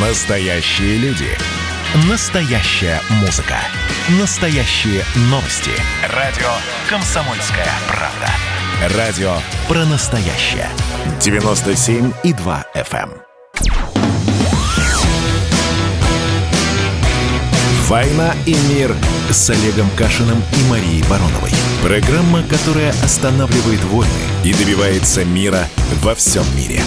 Настоящие люди. Настоящая музыка. Настоящие новости. Радио «Комсомольская правда». Радио про настоящее. 97,2 FM. «Война и мир» с Олегом Кашиным и Марией Бароновой. Программа, которая останавливает войны и добивается мира во всем мире.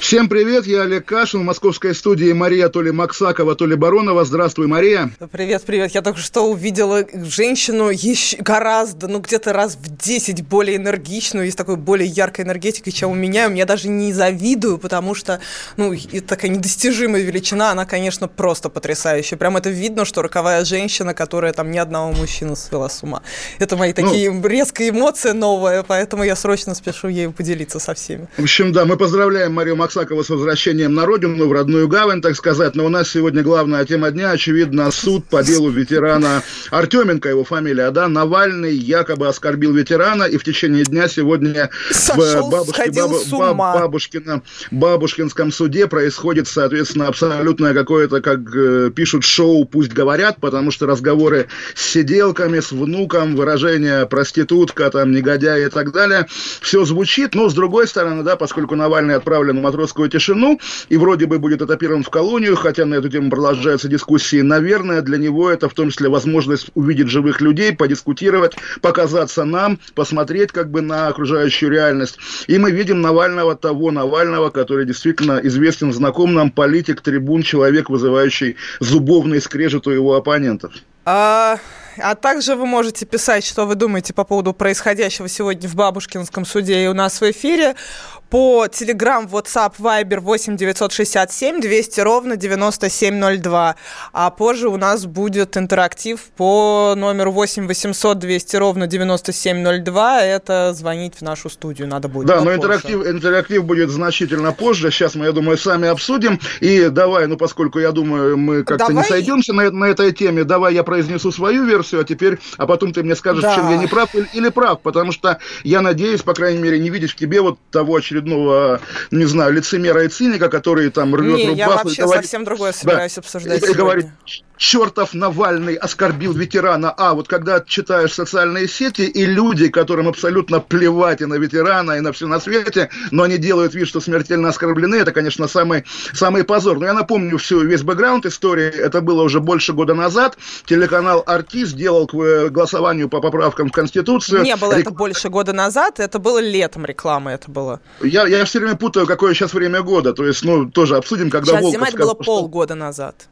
Всем привет, я Олег Кашин, в московской студии Мария то ли Максакова, то ли Баронова. Здравствуй, Мария. Привет, привет. Я только что увидела женщину еще гораздо, ну где-то раз в 10 более энергичную, и с такой более яркой энергетикой, чем у меня. Я даже не завидую, потому что, ну, это такая недостижимая величина, она, конечно, просто потрясающая. Прям это видно, что роковая женщина, которая там ни одного мужчину свела с ума. Это мои ну, такие ну, резкие эмоции новые, поэтому я срочно спешу ею поделиться со всеми. В общем, да, мы поздравляем Марию Максакову Аксакова с возвращением на родину, в родную гавань, так сказать. Но у нас сегодня главная тема дня, очевидно, суд по делу ветерана Артеменко, его фамилия, да, Навальный якобы оскорбил ветерана, и в течение дня сегодня Сошел, в бабушке, баб, баб, бабушкина, Бабушкинском суде происходит, соответственно, абсолютное какое-то, как э, пишут, шоу «Пусть говорят», потому что разговоры с сиделками, с внуком, выражение проститутка, там, негодяй и так далее, все звучит, но с другой стороны, да, поскольку Навальный отправлен в матрос московскую тишину, и вроде бы будет этапирован в колонию, хотя на эту тему продолжаются дискуссии. Наверное, для него это в том числе возможность увидеть живых людей, подискутировать, показаться нам, посмотреть как бы на окружающую реальность. И мы видим Навального, того Навального, который действительно известен, знаком нам, политик, трибун, человек, вызывающий зубовный скрежет у его оппонентов. А, а также вы можете писать, что вы думаете по поводу происходящего сегодня в Бабушкинском суде и у нас в эфире по Telegram, WhatsApp, Viber 8 967 200 ровно 9702. А позже у нас будет интерактив по номеру 8 800 200 ровно 9702. Это звонить в нашу студию надо будет. Да, но интерактив, интерактив будет значительно позже. Сейчас мы, я думаю, сами обсудим. И давай, ну поскольку я думаю, мы как-то не сойдемся на, на этой теме, давай я произнесу свою версию, а теперь, а потом ты мне скажешь, да. чем я не прав или, или прав. Потому что я надеюсь, по крайней мере, не видеть в тебе вот того очередного очередного, не знаю, лицемера и циника, который там рвет не, рубаху. я вообще говорит, совсем другое собираюсь да, обсуждать и, и говорит, чертов Навальный оскорбил ветерана. А вот когда читаешь социальные сети, и люди, которым абсолютно плевать и на ветерана, и на все на свете, но они делают вид, что смертельно оскорблены, это, конечно, самый, самый позор. Но я напомню всю, весь бэкграунд истории. Это было уже больше года назад. Телеканал «Арти» сделал к э, голосованию по поправкам в Конституцию. Не было Рек... это больше года назад, это было летом рекламы, это было. Я, я все время путаю, какое сейчас время года. То есть, ну, тоже обсудим, когда Сейчас Волков зима, это было полгода назад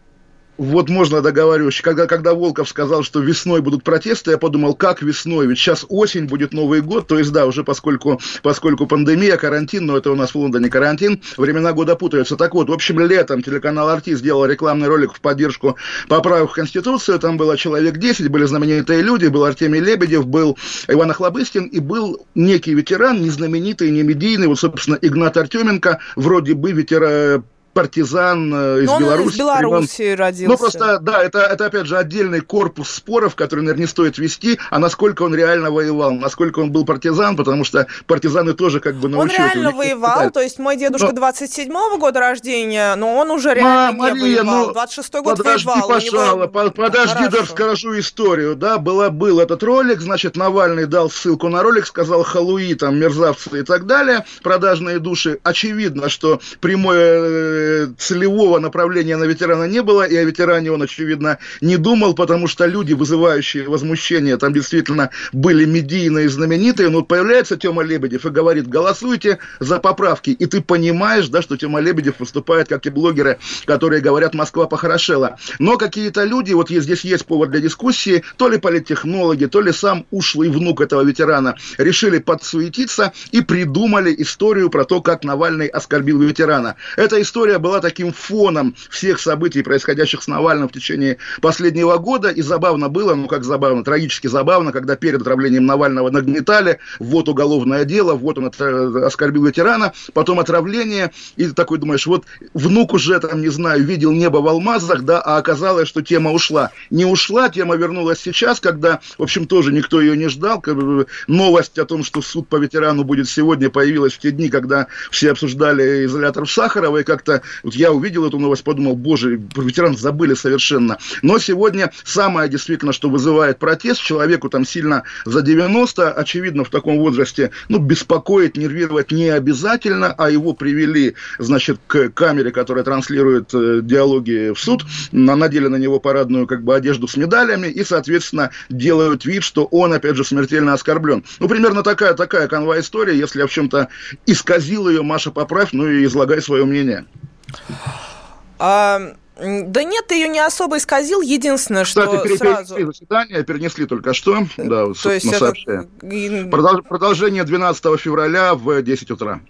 вот можно договариваюсь. Когда, когда Волков сказал, что весной будут протесты, я подумал, как весной? Ведь сейчас осень, будет Новый год. То есть, да, уже поскольку, поскольку пандемия, карантин, но это у нас в Лондоне карантин, времена года путаются. Так вот, в общем, летом телеканал «Арти» сделал рекламный ролик в поддержку поправок в Конституцию. Там было человек 10, были знаменитые люди. Был Артемий Лебедев, был Иван Охлобыстин и был некий ветеран, не знаменитый, не медийный, вот, собственно, Игнат Артеменко, вроде бы ветеран партизан э, из Но Беларуси. из Беларуси родился. Ну, просто, да, это, это, опять же, отдельный корпус споров, который, наверное, не стоит вести, а насколько он реально воевал, насколько он был партизан, потому что партизаны тоже как бы научились... Он реально воевал, то есть мой дедушка но... 27-го года рождения, но он уже реально Ма- не Мария, воевал. Ну, 26-й год подожди, воевал. Пожалуйста, него... подожди, да расскажу историю, да, была, был этот ролик, значит, Навальный дал ссылку на ролик, сказал халуи, там, мерзавцы и так далее, продажные души. Очевидно, что прямое целевого направления на ветерана не было, и о ветеране он, очевидно, не думал, потому что люди, вызывающие возмущение, там действительно были медийные, знаменитые, но вот появляется Тёма Лебедев и говорит, голосуйте за поправки, и ты понимаешь, да, что Тёма Лебедев выступает, как и блогеры, которые говорят, Москва похорошела. Но какие-то люди, вот здесь есть повод для дискуссии, то ли политтехнологи, то ли сам ушлый внук этого ветерана, решили подсуетиться и придумали историю про то, как Навальный оскорбил ветерана. Эта история была таким фоном всех событий, происходящих с Навальным в течение последнего года. И забавно было, ну как забавно, трагически забавно, когда перед отравлением Навального нагнетали, вот уголовное дело, вот он оскорбил ветерана, потом отравление, и ты такой думаешь, вот внук уже там, не знаю, видел небо в алмазах, да, а оказалось, что тема ушла. Не ушла, тема вернулась сейчас, когда, в общем, тоже никто ее не ждал. Новость о том, что суд по ветерану будет сегодня, появилась в те дни, когда все обсуждали изолятор Сахарова, и как-то вот я увидел эту новость, подумал, боже, про ветеран забыли совершенно. Но сегодня самое действительно, что вызывает протест, человеку там сильно за 90, очевидно, в таком возрасте, ну, беспокоить, нервировать не обязательно, а его привели, значит, к камере, которая транслирует э, диалоги в суд, надели на него парадную как бы одежду с медалями и, соответственно, делают вид, что он, опять же, смертельно оскорблен. Ну, примерно такая, такая канва история. Если я в чем-то исказил ее, Маша, поправь, ну и излагай свое мнение. А... Да нет, ты ее не особо исказил. Единственное, что Кстати, сразу... заседание перенесли только что. Да, То есть это... Продолжение 12 февраля в 10 утра.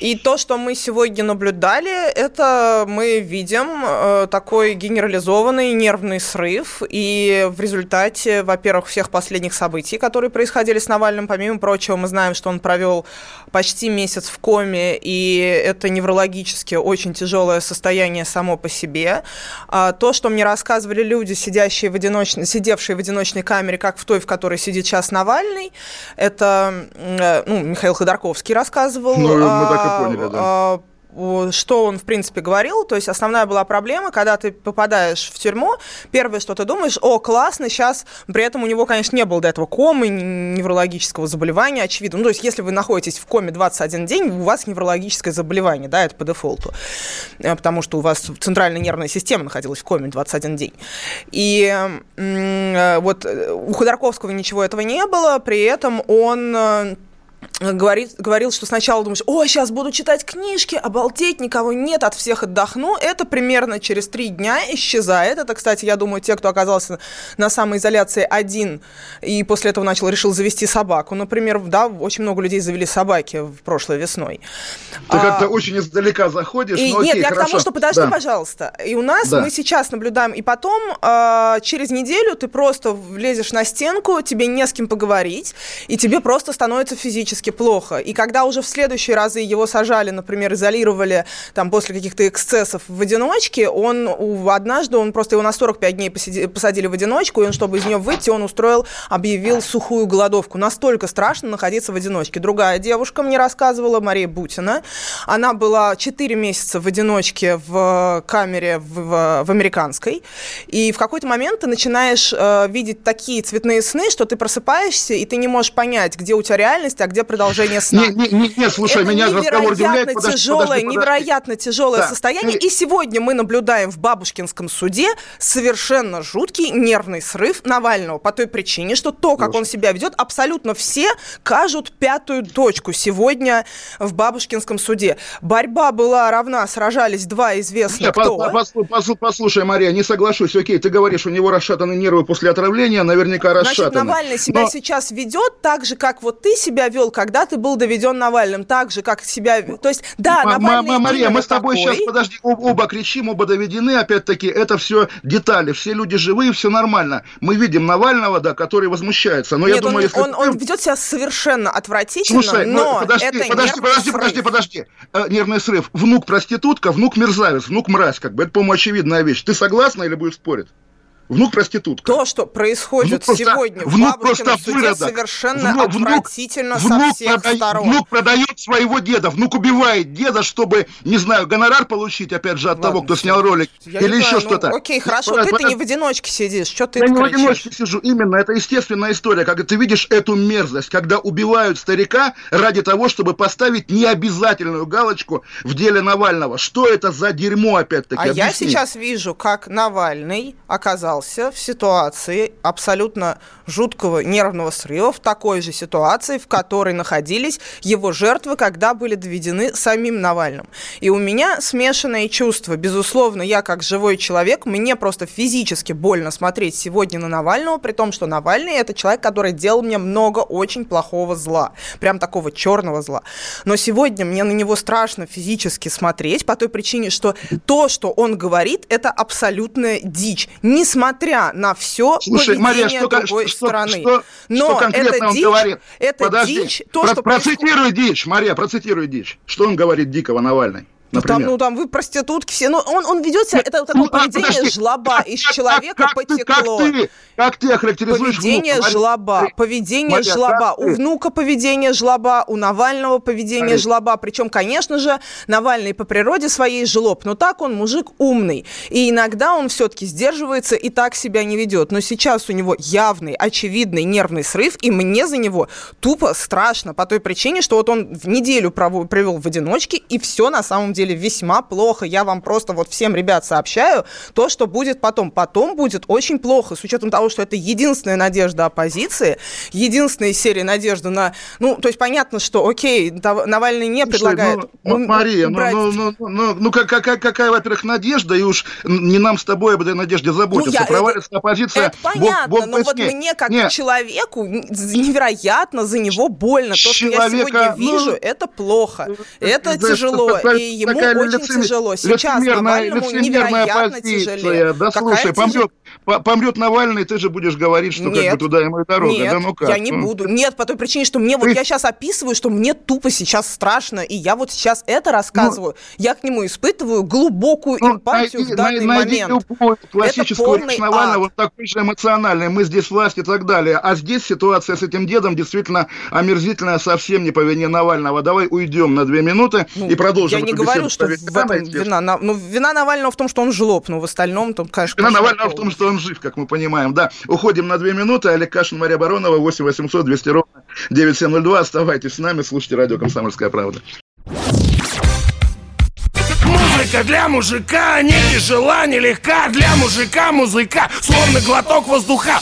И то, что мы сегодня наблюдали, это мы видим э, такой генерализованный нервный срыв. И в результате, во-первых, всех последних событий, которые происходили с Навальным, помимо прочего, мы знаем, что он провел почти месяц в коме, и это неврологически очень тяжелое состояние само по себе. А то, что мне рассказывали люди, сидящие в одиночной, сидевшие в одиночной камере, как в той, в которой сидит сейчас Навальный, это э, ну, Михаил Ходорковский рассказывал. Ну, мы так поняли, да. А, что он, в принципе, говорил. То есть основная была проблема, когда ты попадаешь в тюрьму, первое, что ты думаешь, о, классно, сейчас, при этом у него, конечно, не было до этого комы, неврологического заболевания, очевидно. Ну, то есть если вы находитесь в коме 21 день, у вас неврологическое заболевание, да, это по дефолту, э, потому что у вас центральная нервная система находилась в коме 21 день. И э, вот э, у Ходорковского ничего этого не было, при этом он говорит, говорил, что сначала думаешь, о, сейчас буду читать книжки, обалдеть, никого нет, от всех отдохну. Это примерно через три дня исчезает. Это, кстати, я думаю, те, кто оказался на самоизоляции один и после этого начал, решил завести собаку. Например, да, очень много людей завели собаки в прошлой весной. Ты а, как-то очень издалека заходишь, и, но Нет, окей, я хорошо. к тому, что подожди, да. пожалуйста. И у нас да. мы сейчас наблюдаем, и потом э, через неделю ты просто влезешь на стенку, тебе не с кем поговорить, и тебе просто становится физически физически плохо. И когда уже в следующие разы его сажали, например, изолировали там после каких-то эксцессов в одиночке, он однажды, он просто его на 45 дней посади, посадили в одиночку, и он, чтобы из нее выйти, он устроил, объявил сухую голодовку. Настолько страшно находиться в одиночке. Другая девушка мне рассказывала, Мария Бутина, она была 4 месяца в одиночке в камере в, в, в американской, и в какой-то момент ты начинаешь э, видеть такие цветные сны, что ты просыпаешься, и ты не можешь понять, где у тебя реальность, а где продолжение сна. Не, не, не, не слушай, это меня разговор удивляет. Подожди, тяжелое, подожди, подожди. невероятно тяжелое да. состояние. И сегодня мы наблюдаем в Бабушкинском суде совершенно жуткий нервный срыв Навального по той причине, что то, как Боже. он себя ведет, абсолютно все кажут пятую точку сегодня в Бабушкинском суде. Борьба была равна, сражались два известных Нет, кто. Послушай, послушай, Мария, не соглашусь. Окей, ты говоришь, у него расшатаны нервы после отравления, наверняка расшатаны. Значит, Навальный себя Но... сейчас ведет так же, как вот ты себя вел, когда ты был доведен Навальным, так же, как себя... То есть, да, М- Навальный... Мария, мы с тобой такой. сейчас, подожди, оба кричим, оба доведены, опять-таки, это все детали, все люди живые, все нормально. Мы видим Навального, да, который возмущается, но Нет, я думаю, он, если... Он, он ведет себя совершенно отвратительно, Слушай, но ну, подожди, это подожди, подожди, подожди, подожди, э, нервный срыв. Внук проститутка, внук мерзавец, внук мразь, как бы, это, по-моему, очевидная вещь. Ты согласна или будешь спорить? Внук проститутка. То, что происходит внук сегодня просто, в внук просто суде, совершенно внук, отвратительно внук, со всех прода... сторон. Внук продает своего деда, внук убивает деда, чтобы, не знаю, гонорар получить, опять же, от Ладно, того, кто снял ролик, или знаю, еще ну, что-то. Окей, хорошо, ты-то под... не в одиночке сидишь, что ты Я не в одиночке сижу, именно, это естественная история, когда ты видишь эту мерзость, когда убивают старика ради того, чтобы поставить необязательную галочку в деле Навального. Что это за дерьмо, опять-таки, А Объясни. я сейчас вижу, как Навальный оказался в ситуации, абсолютно жуткого нервного срыва, в такой же ситуации, в которой находились его жертвы, когда были доведены самим Навальным. И у меня смешанные чувства. Безусловно, я как живой человек, мне просто физически больно смотреть сегодня на Навального, при том, что Навальный это человек, который делал мне много очень плохого зла, прям такого черного зла. Но сегодня мне на него страшно физически смотреть по той причине, что то, что он говорит, это абсолютная дичь. Несмотря на все Слушай, Мария, что, другой что, стороны. Что, Но что конкретно это он дичь, это Подожди. дичь, то, Про, что процитируй происходит... дичь, Мария, процитируй дичь. Что он говорит дикого Навальный? Ну, там, ну, там вы проститутки все. Ну, он, он ведет себя, это такое ну, поведение подожди, жлоба. Из человека как, потекло. Как ты, как ты охарактеризуешь Поведение внука? жлоба. Поведение Мария, жлоба. У внука поведение жлоба, у Навального поведение Мария. жлоба. Причем, конечно же, Навальный по природе своей жлоб. Но так он мужик умный. И иногда он все-таки сдерживается и так себя не ведет. Но сейчас у него явный, очевидный нервный срыв, и мне за него тупо страшно по той причине, что вот он в неделю провел в одиночке, и все на самом деле весьма плохо. Я вам просто вот всем, ребят, сообщаю то, что будет потом. Потом будет очень плохо, с учетом того, что это единственная надежда оппозиции, единственная серия надежды на... Ну, то есть понятно, что, окей, Навальный не предлагает... Ну, Мария, ну, ну, ну, ну, ну, ну какая, какая, во-первых, надежда, и уж не нам с тобой об этой надежде заботиться. Ну, Провалится это, оппозиция... Это понятно, бог, бог но вот мне, как Нет. человеку, невероятно за него больно. То, Человека, что я сегодня ну, вижу, это плохо, это, это тяжело, это, и ему очень лицемер... тяжело. Сейчас Навальному невероятно тяжелее. Да, слушай, помрет, помрет Навальный, ты же будешь говорить, что нет, как бы туда ему и дорога. Нет, да, ну как? я не ну. буду. Нет, по той причине, что мне, вот я сейчас описываю, что мне тупо сейчас страшно, и я вот сейчас это рассказываю. Ну, я к нему испытываю глубокую ну, эмпатию найди, в данный найди момент. Любой классическую речь Навального, вот такой же эмоциональный, мы здесь власть и так далее. А здесь ситуация с этим дедом действительно омерзительная, совсем не по вине Навального. Давай уйдем на две минуты ну, и продолжим. Я не говорю, что в этом вина. Ну, вина Навального в том, что он жлоб, но в остальном, там, конечно... Вина Навального в том, что он жив, как мы понимаем. Да, уходим на две минуты. Олег Кашин, Мария Баронова, 8 800 200 ровно 9702. Оставайтесь с нами, слушайте радио «Комсомольская правда». Музыка для мужика не тяжела, не легка Для мужика музыка, словно глоток воздуха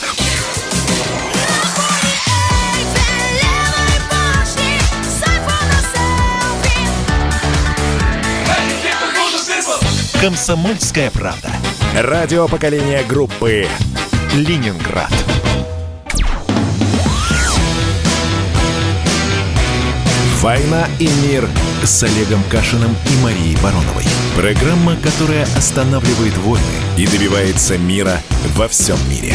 «Комсомольская правда». Радио поколения группы «Ленинград». «Война и мир» с Олегом Кашиным и Марией Бароновой. Программа, которая останавливает войны и добивается мира во всем мире.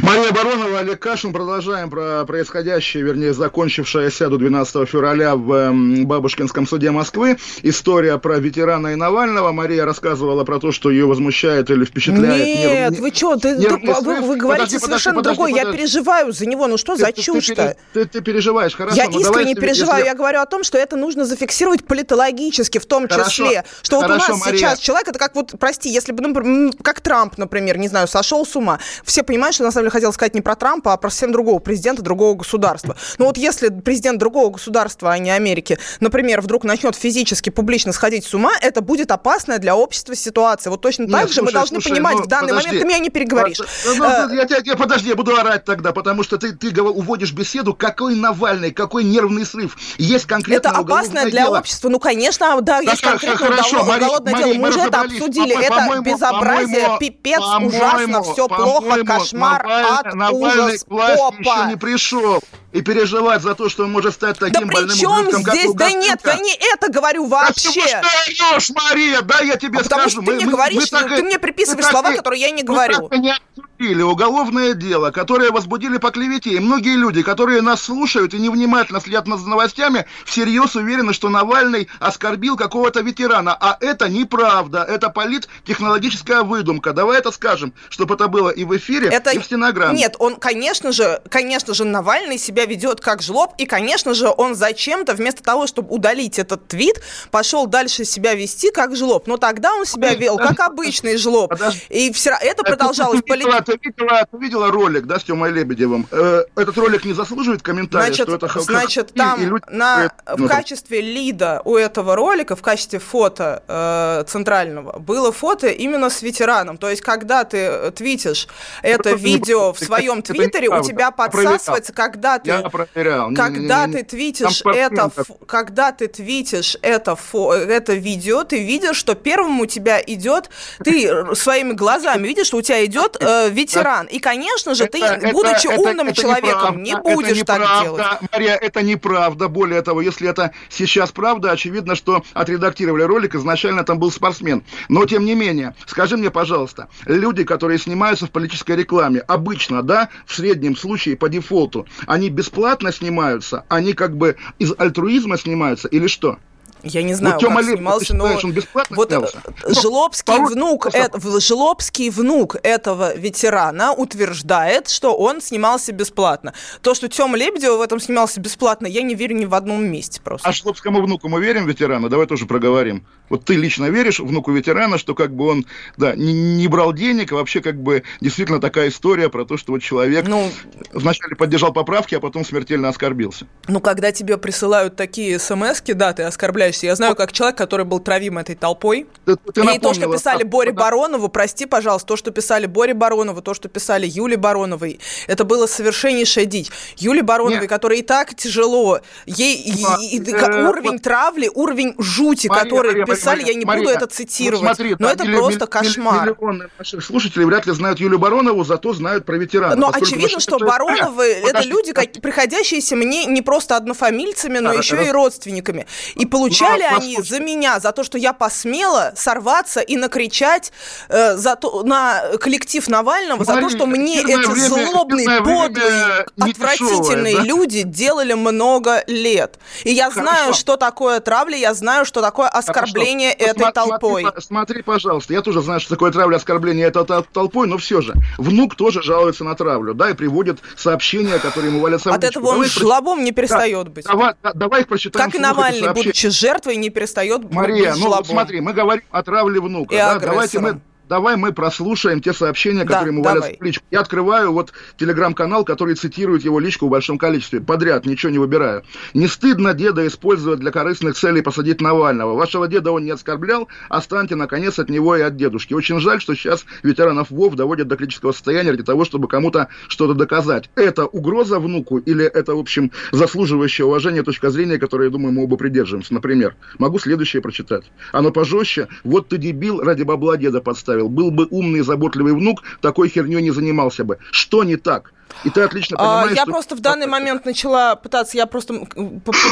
Мария Баронова, Олег Кашин. Продолжаем про происходящее, вернее, закончившееся до 12 февраля в эм, Бабушкинском суде Москвы. История про ветерана и Навального. Мария рассказывала про то, что ее возмущает или впечатляет. Нет, нерв... вы что, ты, ты, вы, вы говорите подожди, совершенно подожди, другое. Подожди, я переживаю за него. Ну что ты, за чушь-то? Ты, ты, ты переживаешь, хорошо. Я ну, искренне переживаю. Если... Я говорю о том, что это нужно зафиксировать политологически, в том хорошо, числе. Что хорошо, вот у нас Мария. сейчас человек, это как вот, прости, если бы, ну, как Трамп, например, не знаю, сошел с ума. Все понимают, что на самом деле хотел сказать не про Трампа, а про совсем другого президента другого государства. Но вот если президент другого государства, а не Америки, например, вдруг начнет физически, публично сходить с ума, это будет опасная для общества ситуация. Вот точно Нет, так же слушай, мы должны слушай, понимать, ну, в данный подожди. момент ты меня не переговоришь. Ну, ну, а, я, я, я, подожди, я буду орать тогда, потому что ты, ты уводишь беседу, какой Навальный, какой нервный срыв. Есть конкретно Это опасное для дело. общества. Ну, конечно, да, да есть конкретно хорошо, уголовное Мари, дело. Мы, мы уже это обсудили. Это безобразие, пипец, ужасно, все плохо, кошмар, ад, Навальный к власти еще не пришел. И переживать за то, что он может стать таким да больным ублюдком, здесь? как Да нет, я не это говорю вообще. Да ты орешь, Мария? Да, я тебе а скажу. Потому что ты мне говоришь, мы, ты мне приписываешь слова, которые я не говорю. Мы не обсудили уголовное дело, которое возбудили по клевете. И многие люди, которые нас слушают и невнимательно следят за новостями, всерьез уверены, что Навальный оскорбил какого-то ветерана. А это неправда. Это политтехнологическая выдумка. Давай это скажем, чтобы это было и в эфире, это... и в стенограмме. Нет, он, конечно же, конечно же, Навальный себя ведет как жлоб, и, конечно же, он зачем-то, вместо того, чтобы удалить этот твит, пошел дальше себя вести как жлоб. Но тогда он себя вел как обычный жлоб. Подожди. И все, это продолжалось. Ты видела, ты, видела, ты видела ролик, да, с Тёмой Лебедевым? Э, этот ролик не заслуживает комментария, значит, что это Значит, там люди, на, в качестве лида у этого ролика, в качестве фото э, центрального, было фото именно с ветераном. То есть, когда ты твитишь это, это видео в своем твиттере, у тебя подсасывается, когда ты... Я проверял. Когда ты твитишь это, когда ты твитишь это, это видео, ты видишь, что первым у тебя идет, ты своими глазами видишь, что у тебя идет э, ветеран. И, конечно же, ты, будучи умным человеком, не будешь так делать. Мария, это неправда. Более того, если это сейчас правда, очевидно, что отредактировали ролик, изначально там был спортсмен. Но, тем не менее, скажи мне, пожалуйста, люди, которые снимаются в политической рекламе, обычно, да, в среднем случае по дефолту, они бесплатно снимаются, они как бы из альтруизма снимаются или что? Я не знаю, вот как Лебедев, снимался, но он бесплатно вот снялся? Жлобский ну, внук, это, Жлобский внук этого ветерана утверждает, что он снимался бесплатно. То, что Тёма Лебедев в этом снимался бесплатно, я не верю ни в одном месте просто. А Жлобскому внуку мы верим, ветерана? Давай тоже проговорим. Вот ты лично веришь внуку ветерана, что как бы он, да, не, не брал денег, а вообще как бы действительно такая история про то, что вот человек ну, вначале поддержал поправки, а потом смертельно оскорбился. Ну, когда тебе присылают такие смс да, ты оскорбляешься. Я знаю, как человек, который был травим этой толпой. Ты, ты и то, что писали Боре да. Баронову, прости, пожалуйста, то, что писали Боре Баронову, то, что писали Юле Бароновой, это было совершеннейшая дичь. Юле Бароновой, которая и так тяжело, ей а, и, и, э, уровень вот, травли, уровень жути, Мария, который Мария, писали, Мария, я не Мария, буду это цитировать. Вот смотри, но это милли, просто кошмар. Миллионы наших слушателей вряд ли знают Юлию Баронову, зато знают про ветерана. Но очевидно, что Бароновы это люди, как, приходящиеся мне не просто однофамильцами, но еще и родственниками. И получали ну, они за меня, за то, что я посмела сорваться и накричать э, за то, на коллектив Навального, Мария, за то, что мне эти время, злобные, подлые, отвратительные да? люди делали много лет. И я Хорошо. знаю, что такое травля, я знаю, что такое оскорбление Хорошо. этой смотри, толпой. Смотри, смотри, пожалуйста, я тоже знаю, что такое травля, оскорбление этой толпой, но все же. Внук тоже жалуется на травлю, да, и приводит сообщения, которые ему валятся От этого он жлобом не перестает быть. Давай, давай их прочитаем. Как и Навальный, будучи жертвой, не перестает Мария, быть ну смотри, мы говорим о травле внука. да? Давайте мы давай мы прослушаем те сообщения, которые да, ему давай. валятся в личку. Я открываю вот телеграм-канал, который цитирует его личку в большом количестве. Подряд, ничего не выбираю. Не стыдно деда использовать для корыстных целей посадить Навального. Вашего деда он не оскорблял, останьте, наконец, от него и от дедушки. Очень жаль, что сейчас ветеранов ВОВ доводят до критического состояния для того, чтобы кому-то что-то доказать. Это угроза внуку или это, в общем, заслуживающее уважения точка зрения, которой, я думаю, мы оба придерживаемся. Например, могу следующее прочитать. Оно пожестче. Вот ты дебил, ради бабла деда подставил оставил. Был бы умный, заботливый внук, такой херней не занимался бы. Что не так? И ты отлично а, понимаешь, Я что... просто в данный момент начала пытаться, я просто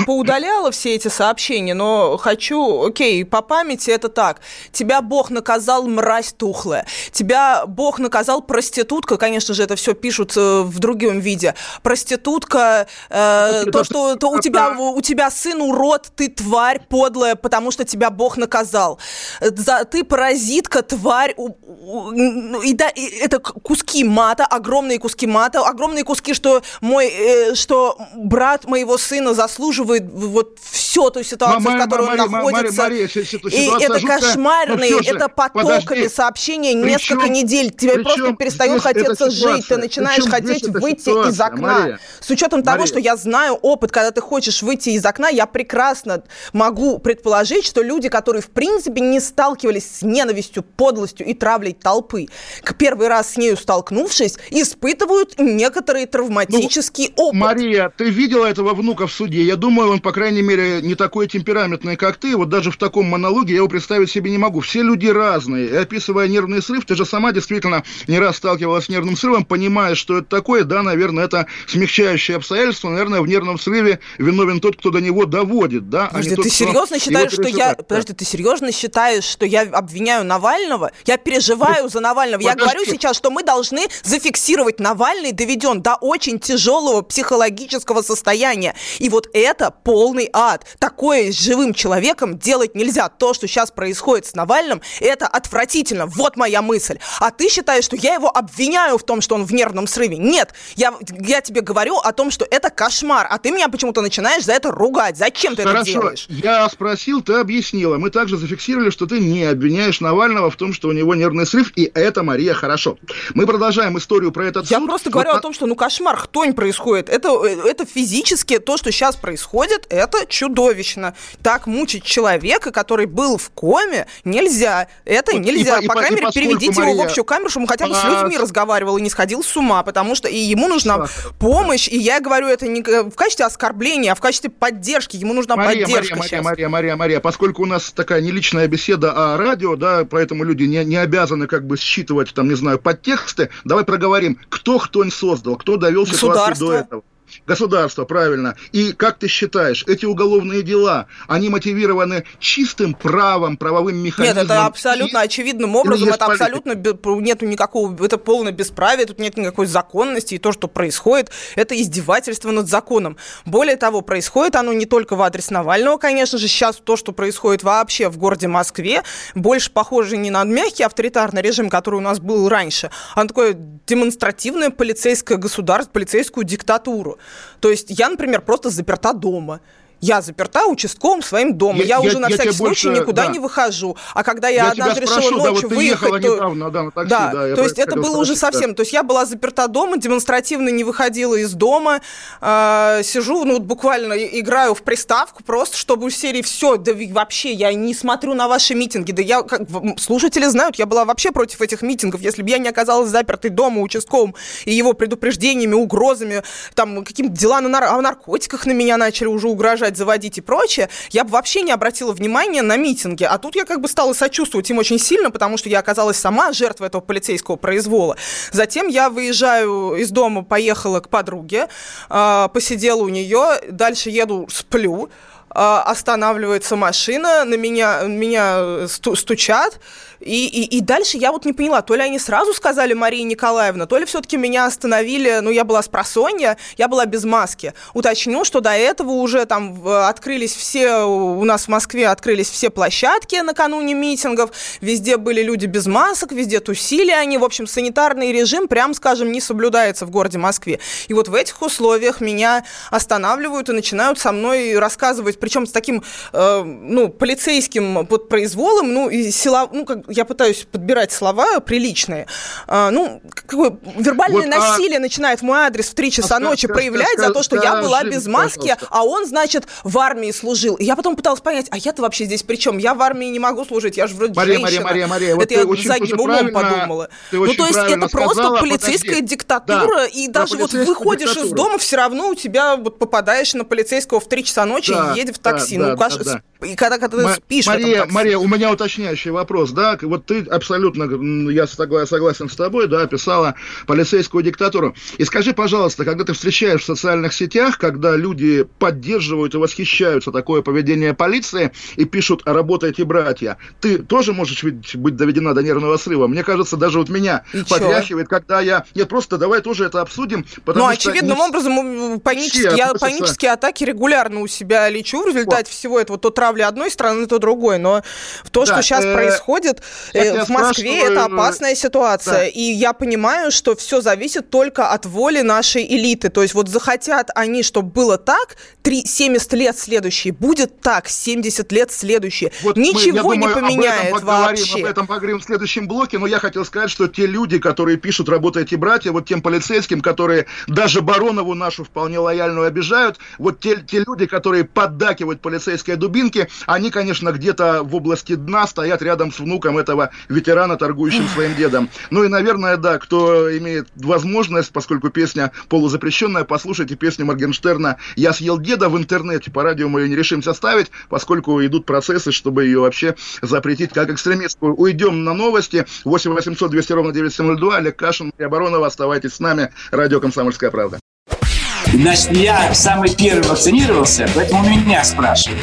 поудаляла все эти сообщения, но хочу, окей, по памяти это так. Тебя Бог наказал, мразь тухлая. Тебя Бог наказал, проститутка, конечно же, это все пишут э, в другом виде. Проститутка, э, то, что то у, тебя, у тебя сын урод, ты тварь подлая, потому что тебя Бог наказал. За, ты паразитка, тварь. У, у, и да, и это куски мата, огромные куски мата, огромные куски, что мой, э, что брат моего сына заслуживает вот все той ситуацию, Мария, в которой Мария, он находится. Мария, Мария, и это жуткая, кошмарные, это потоками подожди. сообщения причем, несколько недель. Тебе причем, просто перестает хотеться жить, ты начинаешь хотеть выйти ситуация, из окна. Мария, С учетом Мария. того, что я знаю опыт, когда ты хочешь выйти из окна, я прекрасно могу предположить, что люди, которые в принципе не сталкивались с ненавистью, подлостью и травлей толпы, к первый раз с нею столкнувшись, испытывают некоторый травматический ну, опыт. Мария, ты видела этого внука в суде? Я думаю, он, по крайней мере, не такой темпераментный, как ты. Вот даже в таком монологе я его представить себе не могу. Все люди разные. И описывая нервный срыв, ты же сама действительно не раз сталкивалась с нервным срывом, понимая, что это такое. Да, наверное, это смягчающее обстоятельство. Наверное, в нервном срыве виновен тот, кто до него доводит. Да, Подожди, а тот, ты серьезно считаешь, что я... Да. Подожди, ты серьезно считаешь, что я обвиняю Навального? Я переживаю за Навального. Я говорю сейчас, что мы должны зафиксировать Навальный, доведен до очень тяжелого психологического состояния. И вот это полный ад. Такое с живым человеком делать нельзя. То, что сейчас происходит с Навальным, это отвратительно. Вот моя мысль. А ты считаешь, что я его обвиняю в том, что он в нервном срыве? Нет. Я, я тебе говорю о том, что это кошмар. А ты меня почему-то начинаешь за это ругать. Зачем ты Хорошо. это делаешь? Я спросил, ты объяснила. Мы также зафиксировали, что ты не обвиняешь Навального в том, что у него нервный срыв, и это, Мария, хорошо. Мы продолжаем историю про этот я суд. Я просто говорю о том, что ну кошмар, хтонь происходит. Это, это физически то, что сейчас происходит, это чудовищно. Так мучить человека, который был в коме, нельзя. Это вот нельзя. И, по, крайней мере, переведите Мария... его в общую камеру, чтобы он хотя бы а... с людьми разговаривал и не сходил с ума, потому что и ему нужна Что? помощь. И я говорю это не в качестве оскорбления, а в качестве поддержки. Ему нужна Мария, поддержка Мария, сейчас. Мария, Мария, Мария, поскольку у нас такая неличная беседа о радио, да, поэтому люди не, не обязаны как бы считывать, там, не знаю, подтексты, давай проговорим, кто хтонь создал, кто довел ситуацию до этого. Государство, правильно. И как ты считаешь, эти уголовные дела, они мотивированы чистым правом, правовым механизмом? Нет, это абсолютно и... очевидным образом, это абсолютно нету никакого, это полное бесправие, тут нет никакой законности, и то, что происходит, это издевательство над законом. Более того, происходит оно не только в адрес Навального, конечно же, сейчас то, что происходит вообще в городе Москве, больше похоже не на мягкий авторитарный режим, который у нас был раньше, а на такое демонстративное полицейское государство, полицейскую диктатуру. То есть я, например, просто заперта дома. Я заперта участковым своим домом. Я, я уже я, на всякий случай больше, никуда да. не выхожу. А когда я, я однажды решила спрошу, ночью да, вот выехать, то... Недавно, да, на такси, да, да то есть это было спросить, уже совсем. Да. То есть я была заперта дома, демонстративно не выходила из дома, э, сижу, ну вот буквально играю в приставку просто, чтобы у серии все, да вообще я не смотрю на ваши митинги, да я, как, слушатели знают, я была вообще против этих митингов. Если бы я не оказалась запертой дома участковым и его предупреждениями, угрозами, там каким-то дела на нар- о наркотиках на меня начали уже угрожать, продолжать заводить и прочее, я бы вообще не обратила внимания на митинги. А тут я как бы стала сочувствовать им очень сильно, потому что я оказалась сама жертвой этого полицейского произвола. Затем я выезжаю из дома, поехала к подруге, а, посидела у нее, дальше еду, сплю, а, останавливается машина, на меня, меня стучат, и, и, и дальше я вот не поняла, то ли они сразу сказали Мария Николаевна, то ли все-таки меня остановили, ну, я была с просонья, я была без маски. Уточню, что до этого уже там открылись все, у нас в Москве открылись все площадки накануне митингов, везде были люди без масок, везде тусили они, в общем, санитарный режим, прям скажем, не соблюдается в городе Москве. И вот в этих условиях меня останавливают и начинают со мной рассказывать, причем с таким, э, ну, полицейским под произволом, ну, и сила, ну, как я пытаюсь подбирать слова приличные. А, ну, какое вербальное вот, а насилие а... начинает в мой адрес в 3 часа а, ночи проявлять скажи, за то, что скажи, я была без маски, пожалуйста. а он, значит, в армии служил. И я потом пыталась понять, а я-то вообще здесь при чем? Я в армии не могу служить, я же вроде Мария, женщина. Мария, Мария, Мария, вот это я задним умом подумала. Ну, то есть это просто сказала, полицейская подожди. диктатура, да, и даже вот выходишь диктатура. из дома, все равно у тебя вот попадаешь на полицейского в 3 часа ночи да, и едешь в такси. Да, ну, да, да, да. И когда, когда ты спишь Мария, Мария, у меня уточняющий вопрос, да, вот ты абсолютно, я согласен с тобой, да, описала полицейскую диктатуру. И скажи, пожалуйста, когда ты встречаешь в социальных сетях, когда люди поддерживают и восхищаются такое поведение полиции и пишут «работайте, братья», ты тоже можешь быть доведена до нервного срыва? Мне кажется, даже вот меня и потряхивает, чё? когда я... Нет, просто давай тоже это обсудим, потому ну, что... очевидным не... образом панические, я, панические атаки регулярно у себя лечу в результате вот. всего этого, то травля одной страны, то другой, но то, да, что сейчас э, происходит э, в Москве, это опасная ситуация, да. и я понимаю, что все зависит только от воли нашей элиты, то есть вот захотят они, чтобы было так, 3, 70 лет следующие, будет так, 70 лет следующие, вот ничего мы, не думаю, поменяет об вообще. Об этом поговорим в следующем блоке, но я хотел сказать, что те люди, которые пишут «работайте, братья», вот тем полицейским, которые даже Баронову нашу вполне лояльную обижают, вот те, те люди, которые поддакивают полицейской дубинке, они, конечно, где-то в области дна стоят рядом с внуком этого ветерана, торгующим своим дедом. Ну и, наверное, да, кто имеет возможность, поскольку песня полузапрещенная, послушайте песню Моргенштерна «Я съел деда» в интернете. По радио мы ее не решимся ставить, поскольку идут процессы, чтобы ее вообще запретить как экстремистскую. Уйдем на новости. 8 800 200 ровно 9702. Олег Кашин и Оборонова. Оставайтесь с нами. Радио «Комсомольская правда». Значит, я самый первый вакцинировался, поэтому меня спрашивают.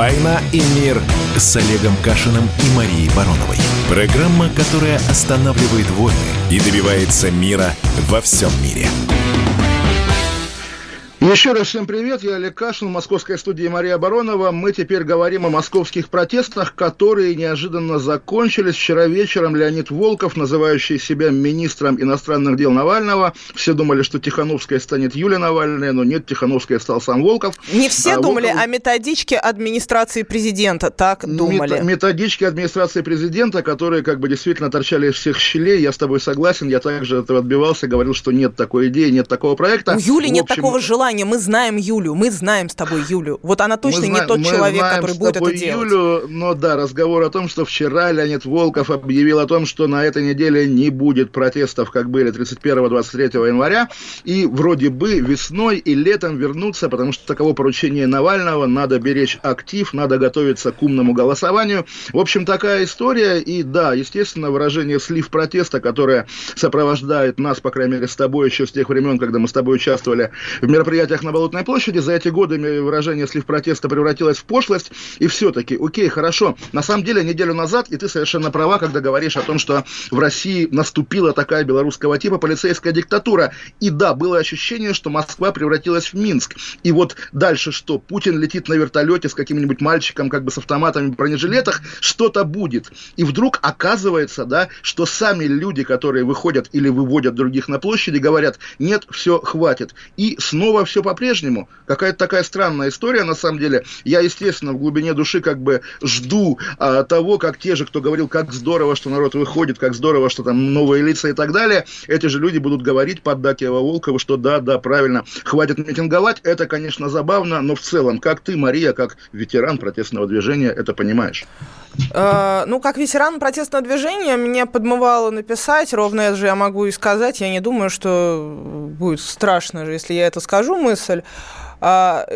«Война и мир» с Олегом Кашиным и Марией Бароновой. Программа, которая останавливает войны и добивается мира во всем мире. Еще раз всем привет, я Олег Кашин, в московской студии Мария Баронова. Мы теперь говорим о московских протестах, которые неожиданно закончились. Вчера вечером Леонид Волков, называющий себя министром иностранных дел Навального, все думали, что Тихановская станет Юлия Навальная, но нет, Тихановская стал сам Волков. Не все а думали, Волков... а методички администрации президента так думали. Мет- методички администрации президента, которые как бы действительно торчали из всех щелей, я с тобой согласен, я также этого отбивался, говорил, что нет такой идеи, нет такого проекта. У Юли общем... нет такого желания желание, мы знаем Юлю, мы знаем с тобой Юлю. Вот она точно мы не тот человек, который будет это делать. Юлю, но да, разговор о том, что вчера Леонид Волков объявил о том, что на этой неделе не будет протестов, как были 31-23 января, и вроде бы весной и летом вернуться, потому что таково поручение Навального, надо беречь актив, надо готовиться к умному голосованию. В общем, такая история, и да, естественно, выражение слив протеста, которое сопровождает нас, по крайней мере, с тобой еще с тех времен, когда мы с тобой участвовали в мероприятии мероприятиях на Болотной площади. За эти годы выражение слив протеста превратилось в пошлость. И все-таки, окей, хорошо. На самом деле, неделю назад, и ты совершенно права, когда говоришь о том, что в России наступила такая белорусского типа полицейская диктатура. И да, было ощущение, что Москва превратилась в Минск. И вот дальше что? Путин летит на вертолете с каким-нибудь мальчиком, как бы с автоматами в бронежилетах, что-то будет. И вдруг оказывается, да, что сами люди, которые выходят или выводят других на площади, говорят, нет, все, хватит. И снова все по-прежнему. Какая-то такая странная история, на самом деле. Я, естественно, в глубине души как бы жду а, того, как те же, кто говорил, как здорово, что народ выходит, как здорово, что там новые лица и так далее, эти же люди будут говорить под Дакиева Волкова, что да, да, правильно, хватит митинговать. Это, конечно, забавно, но в целом, как ты, Мария, как ветеран протестного движения, это понимаешь? Э, ну, как ветеран протестного движения, меня подмывало написать, ровно это же я могу и сказать. Я не думаю, что будет страшно, если я это скажу мысль. А,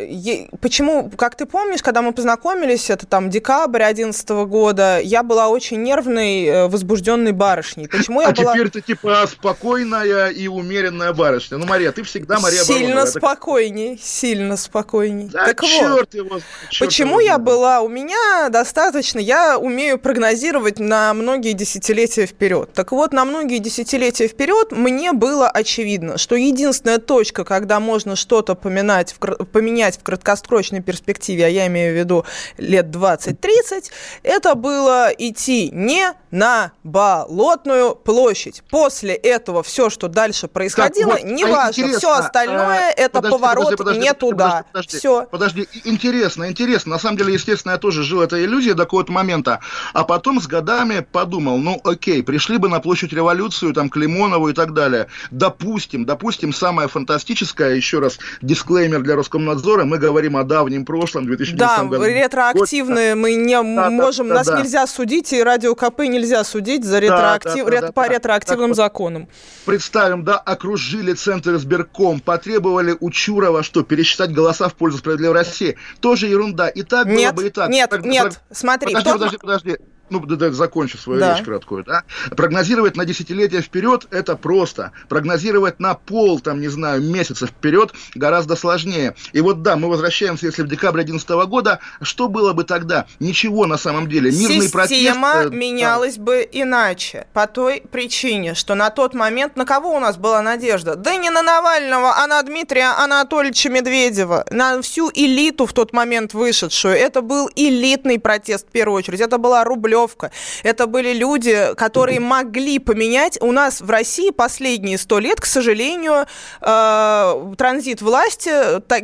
почему, как ты помнишь, когда мы познакомились, это там декабрь 2011 года, я была очень нервной, э, возбужденной барышней. Почему я а была... теперь ты типа спокойная и умеренная барышня. Ну, Мария, ты всегда Мария Сильно Баронова. спокойней, это... сильно спокойней. Да так черт вот, его, черт почему его я была? У меня достаточно, я умею прогнозировать на многие десятилетия вперед. Так вот, на многие десятилетия вперед мне было очевидно, что единственная точка, когда можно что-то поминать в поменять в краткосрочной перспективе, а я имею в виду лет 20-30, это было идти не на Болотную площадь. После этого все, что дальше происходило, так, вот, неважно, а все остальное, а, это подожди, поворот подожди, подожди, не туда. Подожди, все. Подожди, интересно, интересно. На самом деле, естественно, я тоже жил этой иллюзией до какого-то момента. А потом с годами подумал, ну окей, пришли бы на площадь революцию, там, к Лимонову и так далее. Допустим, допустим, самое фантастическое, еще раз, дисклеймер для Роскомнадзора, мы говорим о давнем прошлом, 2010 да, году. Да, ретроактивные, мы не да, можем, да, нас да. нельзя судить, и радио КП нельзя судить за ретроактив, да, да, да, по да, ретроактивным так, законам. Представим, да, окружили центр избирком, потребовали у Чурова, что, пересчитать голоса в пользу справедливой России. Тоже ерунда. И так нет, было бы и так. Нет, нет, нет, смотри. Подожди, тот... подожди, подожди ну, закончу свою да. речь краткую, да, прогнозировать на десятилетия вперед это просто. Прогнозировать на пол, там, не знаю, месяцев вперед гораздо сложнее. И вот да, мы возвращаемся, если в декабре 2011 года, что было бы тогда? Ничего на самом деле. Мирный Система протест... Система э, менялась да. бы иначе. По той причине, что на тот момент на кого у нас была надежда? Да не на Навального, а на Дмитрия Анатольевича Медведева. На всю элиту в тот момент вышедшую. Это был элитный протест в первую очередь. Это была рубль Рублевка. Это были люди, которые могли поменять. У нас в России последние сто лет, к сожалению, э, транзит власти,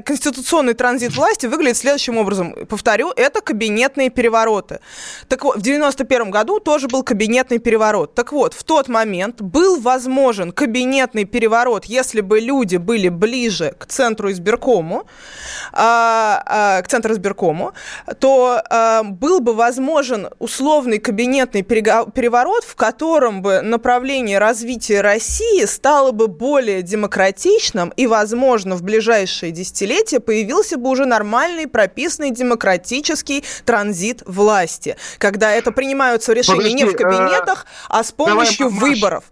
конституционный транзит власти выглядит следующим образом. Повторю, это кабинетные перевороты. Так вот, в 91 году тоже был кабинетный переворот. Так вот, в тот момент был возможен кабинетный переворот, если бы люди были ближе к центру избиркому, а, а, к центру избиркому, то был бы возможен условно условный кабинетный переворот, в котором бы направление развития России стало бы более демократичным и, возможно, в ближайшие десятилетия появился бы уже нормальный прописанный демократический транзит власти, когда это принимаются решения Подожди, не в кабинетах, а с помощью давай, выборов.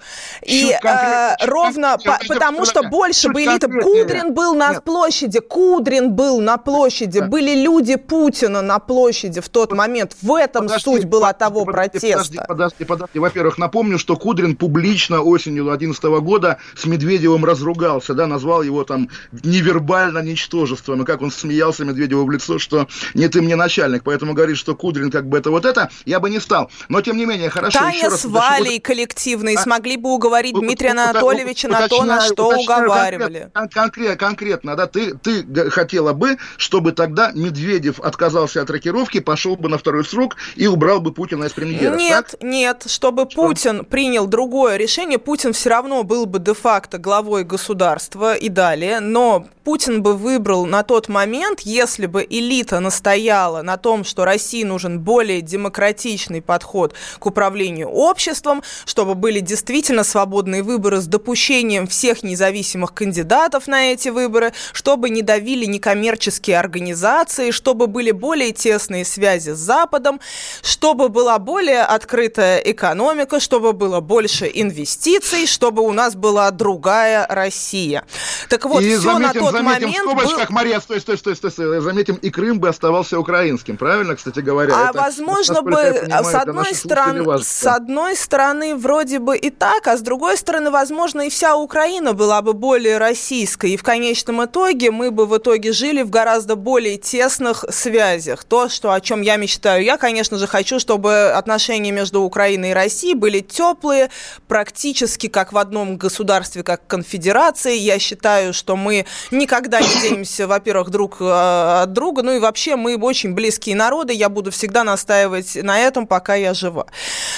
И э, ровно по, потому, что больше бы элита... Кудрин был на Нет. площади, Кудрин был на площади, были люди Путина на площади в тот момент. В этом Подожди, суть была того подожди, протеста. Подожди, подожди, подожди. Во-первых, напомню, что Кудрин публично осенью 2011 года с Медведевым разругался, да, назвал его там невербально ничтожеством, и как он смеялся Медведеву в лицо, что не ты мне начальник, поэтому говорит, что Кудрин как бы это вот это, я бы не стал. Но тем не менее, хорошо. Таня с Валей коллективные а, смогли бы уговорить Дмитрия Анатольевича на то, на что уговаривали. Конкретно, конкретно, да, ты, ты хотела бы, чтобы тогда Медведев отказался от рокировки, пошел бы на второй срок и убрал бы Путина из премьера. Нет, так? нет, чтобы что? Путин принял другое решение, Путин все равно был бы де-факто главой государства и далее, но Путин бы выбрал на тот момент, если бы элита настояла на том, что России нужен более демократичный подход к управлению обществом, чтобы были действительно свободные выборы с допущением всех независимых кандидатов на эти выборы, чтобы не давили некоммерческие организации, чтобы были более тесные связи с Западом, чтобы была более открытая экономика, чтобы было больше инвестиций, чтобы у нас была другая Россия. Так вот, и все на тот заметим, в скобочках, был... Мария, стой, стой, стой, стой, стой, заметим, и Крым бы оставался украинским, правильно, кстати говоря? А это, возможно бы, понимаю, с одной, стороны, с одной стороны, вроде бы и так, а с другой стороны, возможно, и вся Украина была бы более российской, и в конечном итоге мы бы в итоге жили в гораздо более тесных связях. То, что, о чем я мечтаю. Я, конечно же, хочу, чтобы отношения между Украиной и Россией были теплые, практически как в одном государстве, как конфедерации. Я считаю, что мы никогда не денемся, во-первых, друг э, от друга, ну и вообще мы очень близкие народы, я буду всегда настаивать на этом, пока я жива.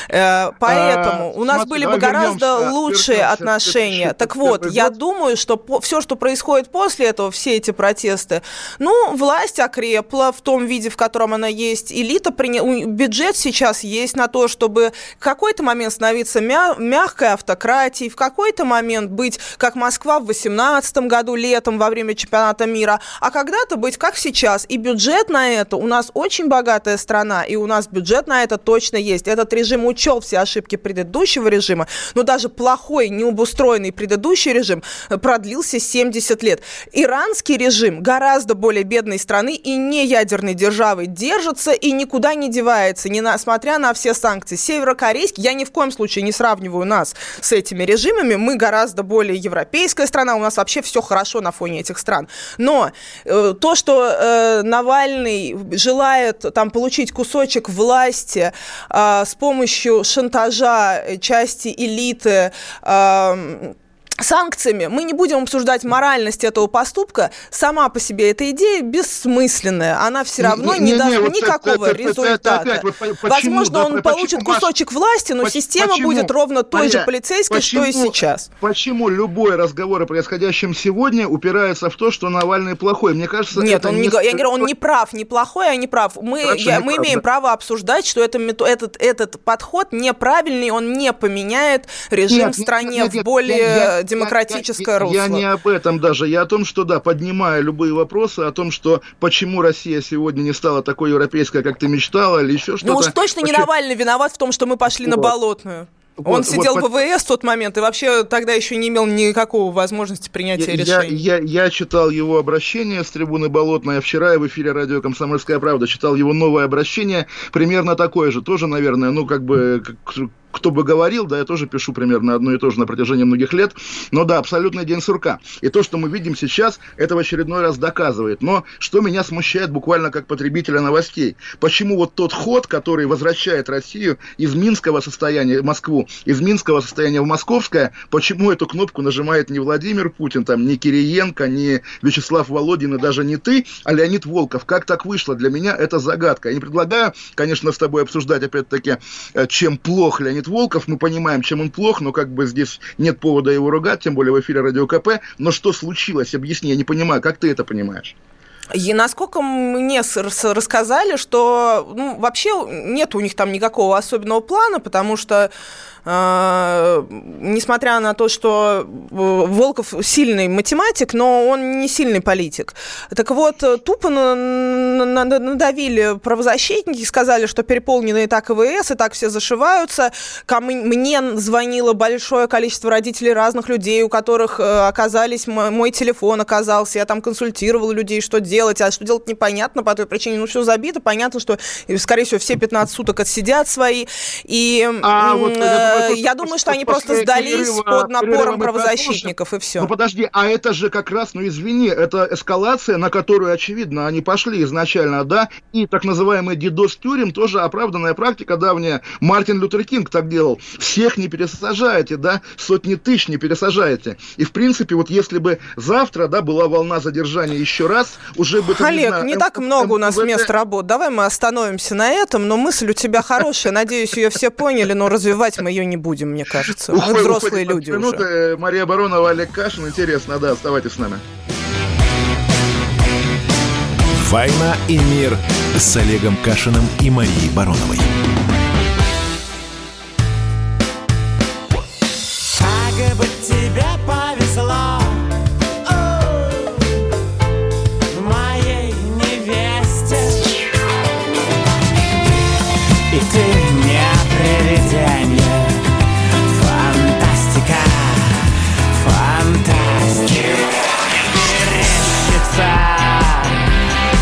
Э, поэтому а, у нас смотри, были бы гораздо вернемся, лучшие вернемся, отношения. Вернемся, так вот, я год. думаю, что по, все, что происходит после этого, все эти протесты, ну, власть окрепла в том виде, в котором она есть, элита приняла, бюджет сейчас есть на то, чтобы в какой-то момент становиться мя- мягкой автократией, в какой-то момент быть, как Москва в 18 году летом во время чемпионата мира, а когда-то быть как сейчас. И бюджет на это, у нас очень богатая страна, и у нас бюджет на это точно есть. Этот режим учел все ошибки предыдущего режима, но даже плохой, необустроенный предыдущий режим продлился 70 лет. Иранский режим гораздо более бедной страны и не ядерной державы держится и никуда не девается, несмотря на все санкции. Северокорейский, я ни в коем случае не сравниваю нас с этими режимами, мы гораздо более европейская страна, у нас вообще все хорошо на фоне этих стран. Но э, то, что э, Навальный желает там получить кусочек власти э, с помощью шантажа части элиты, э, санкциями. Мы не будем обсуждать моральность этого поступка. Сама по себе эта идея бессмысленная. Она все равно не, не, не даст вот никакого это, результата. Это, это опять, вот, Возможно, он почему, получит кусочек власти, но система почему, будет ровно той Понятно. же полицейской, почему, что и сейчас. Почему любой разговор о происходящем сегодня упирается в то, что Навальный плохой? Мне кажется, Нет, он не, не, я говорю, он не прав, не плохой, а не прав. Мы, я, мы прав, имеем да. право обсуждать, что это, этот, этот подход неправильный, он не поменяет режим нет, в стране нет, нет, в более... Демократическое я, русло. Я не об этом даже. Я о том, что, да, поднимая любые вопросы о том, что почему Россия сегодня не стала такой европейской, как ты мечтала, или еще что-то. Ну уж точно не Навальный виноват в том, что мы пошли вот. на болотную. Он вот, сидел вот, в ВВС в тот момент и вообще тогда еще не имел никакого возможности принятия я, решений. Я, я, я читал его обращение с трибуны Болотной, а вчера в эфире радио «Комсомольская правда» читал его новое обращение, примерно такое же, тоже, наверное, ну, как бы, кто бы говорил, да, я тоже пишу примерно одно и то же на протяжении многих лет, но да, абсолютный день сурка. И то, что мы видим сейчас, это в очередной раз доказывает. Но что меня смущает буквально как потребителя новостей, почему вот тот ход, который возвращает Россию из минского состояния в Москву, из минского состояния в московское, почему эту кнопку нажимает не Владимир Путин, там, не Кириенко, не Вячеслав Володин и даже не ты, а Леонид Волков. Как так вышло? Для меня это загадка. Я не предлагаю, конечно, с тобой обсуждать опять-таки, э, чем плох Леонид Леонид Волков, мы понимаем, чем он плох, но как бы здесь нет повода его ругать, тем более в эфире Радио КП. Но что случилось? Объясни, я не понимаю, как ты это понимаешь? И насколько мне рассказали, что ну, вообще нет у них там никакого особенного плана, потому что несмотря на то, что э, Волков сильный математик, но он не сильный политик. Так вот, тупо надавили правозащитники, сказали, что переполнены и так ИВС, и так все зашиваются. Ко мне звонило большое количество родителей разных людей, у которых э, оказались, мой телефон оказался, я там консультировала людей, что делать делать, а что делать непонятно по той причине. Ну, все забито, понятно, что, скорее всего, все 15 суток отсидят свои. И а, вот, я, я думаю, что они просто сдались перерыва, под напором правозащитников, и все. Ну, подожди, а это же как раз, ну, извини, это эскалация, на которую, очевидно, они пошли изначально, да, и так называемый дидос тюрем тоже оправданная практика давняя. Мартин Лютер Кинг так делал. Всех не пересажаете, да, сотни тысяч не пересажаете. И, в принципе, вот если бы завтра, да, была волна задержания еще раз, уже бы... Олег, не, знаю, не так много у нас мест работ. Давай мы остановимся на этом, но мысль у тебя хорошая. Надеюсь, ее все поняли, но развивать мы ее не будем, мне кажется. Мы взрослые люди уже. Мария Баронова, Олег Кашин. Интересно, да, оставайтесь с нами. «Война и мир» с Олегом Кашиным и Марией Бароновой.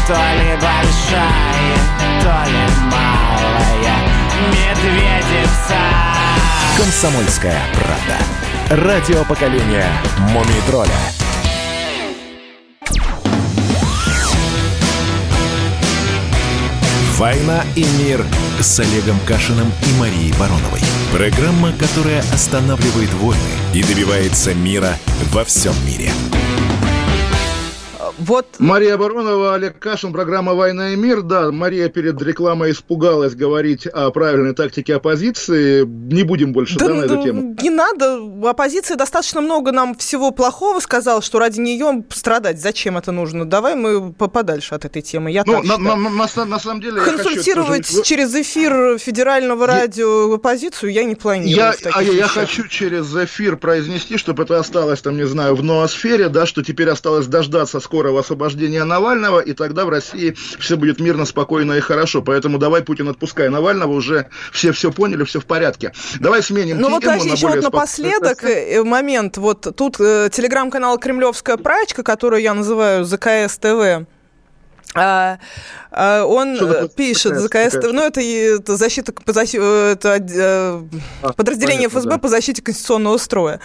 То ли большая, то ли малая медведица Комсомольская правда. Радио поколения Мумий тролля. «Война и мир» с Олегом Кашиным и Марией Бароновой. Программа, которая останавливает войны и добивается мира во всем мире. Вот... Мария Баронова, Олег Кашин, программа «Война и мир». Да, Мария перед рекламой испугалась говорить о правильной тактике оппозиции. Не будем больше да, да, на эту тему. Не надо. Оппозиция достаточно много нам всего плохого сказала, что ради нее страдать. Зачем это нужно? Давай мы подальше от этой темы. Я ну, на, на, на, на, на самом деле... Консультировать хочу через эфир федерального радио я... оппозицию я не планирую. Я, а я, я хочу через эфир произнести, чтобы это осталось, там, не знаю, в ноосфере, да, что теперь осталось дождаться скоро скорого освобождения Навального, и тогда в России все будет мирно, спокойно и хорошо. Поэтому давай, Путин, отпускай Навального, уже все все поняли, все в порядке. Давай сменим Ну вот, подожди, еще вот напоследок э, момент. Вот тут э, телеграм-канал «Кремлевская прачка», которую я называю ЗКС ТВ, а, а он Что пишет за КС, ну это, это защита, это, э, а, подразделение понятно, ФСБ да. по защите конституционного строя.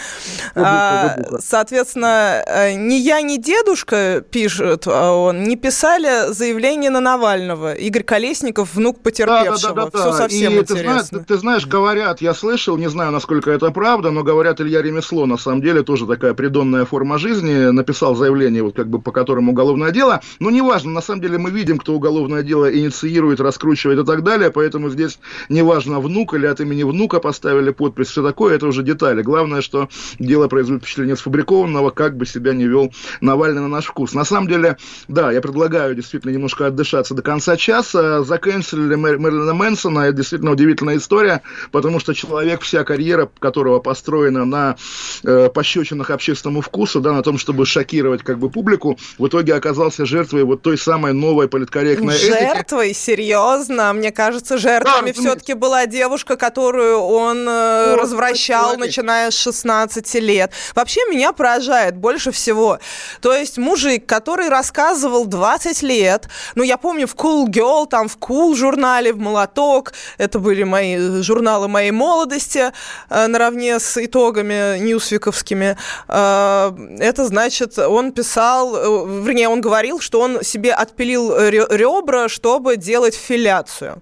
А, соответственно, э, ни я, ни дедушка, пишет он, не писали заявление на Навального. Игорь Колесников, внук потерпевшего. Да, да, да, да, Все совсем И интересно. Ты знаешь, ты знаешь, говорят, я слышал, не знаю, насколько это правда, но говорят, Илья Ремесло, на самом деле, тоже такая придонная форма жизни, написал заявление, вот как бы по которому уголовное дело, но неважно, на самом деле мы видим, кто уголовное дело инициирует, раскручивает и так далее, поэтому здесь неважно, внук или от имени внука поставили подпись, все такое, это уже детали. Главное, что дело производит впечатление сфабрикованного, как бы себя не вел Навальный на наш вкус. На самом деле, да, я предлагаю действительно немножко отдышаться до конца часа. Заканчивали Мэр Мэрилина Мэнсона, это действительно удивительная история, потому что человек, вся карьера которого построена на э, пощечинах общественному вкусу, да, на том, чтобы шокировать как бы публику, в итоге оказался жертвой вот той самой новой политкорректной Жертвой? Этики. Серьезно? Мне кажется, жертвами да, все-таки была девушка, которую он э, вот, развращал, начиная с 16 лет. Вообще меня поражает больше всего. То есть мужик, который рассказывал 20 лет, ну, я помню, в Cool Girl, там, в Cool журнале, в Молоток, это были мои журналы моей молодости, э, наравне с итогами ньюсвиковскими. Э, это значит, он писал, э, вернее, он говорил, что он себе отпилил отпилил ребра, чтобы делать филяцию.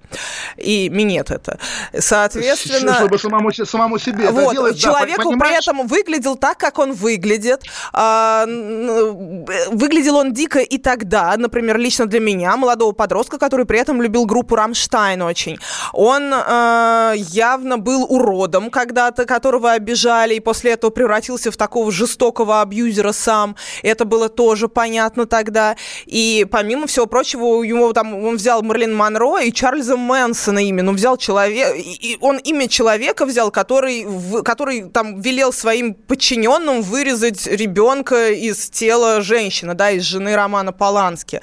И минет это. Соответственно... Чтобы самому, самому себе вот, это делать. Человеку да, при этом выглядел так, как он выглядит. А, выглядел он дико и тогда, например, лично для меня, молодого подростка, который при этом любил группу «Рамштайн» очень. Он а, явно был уродом когда-то, которого обижали, и после этого превратился в такого жестокого абьюзера сам. Это было тоже понятно тогда. И помимо всего прочего, ему там, он взял Марлин Монро и Чарльза Мэнсона имя, ну, взял человека, и он имя человека взял, который, который там велел своим подчиненным вырезать ребенка из тела женщины, да, из жены Романа Полански,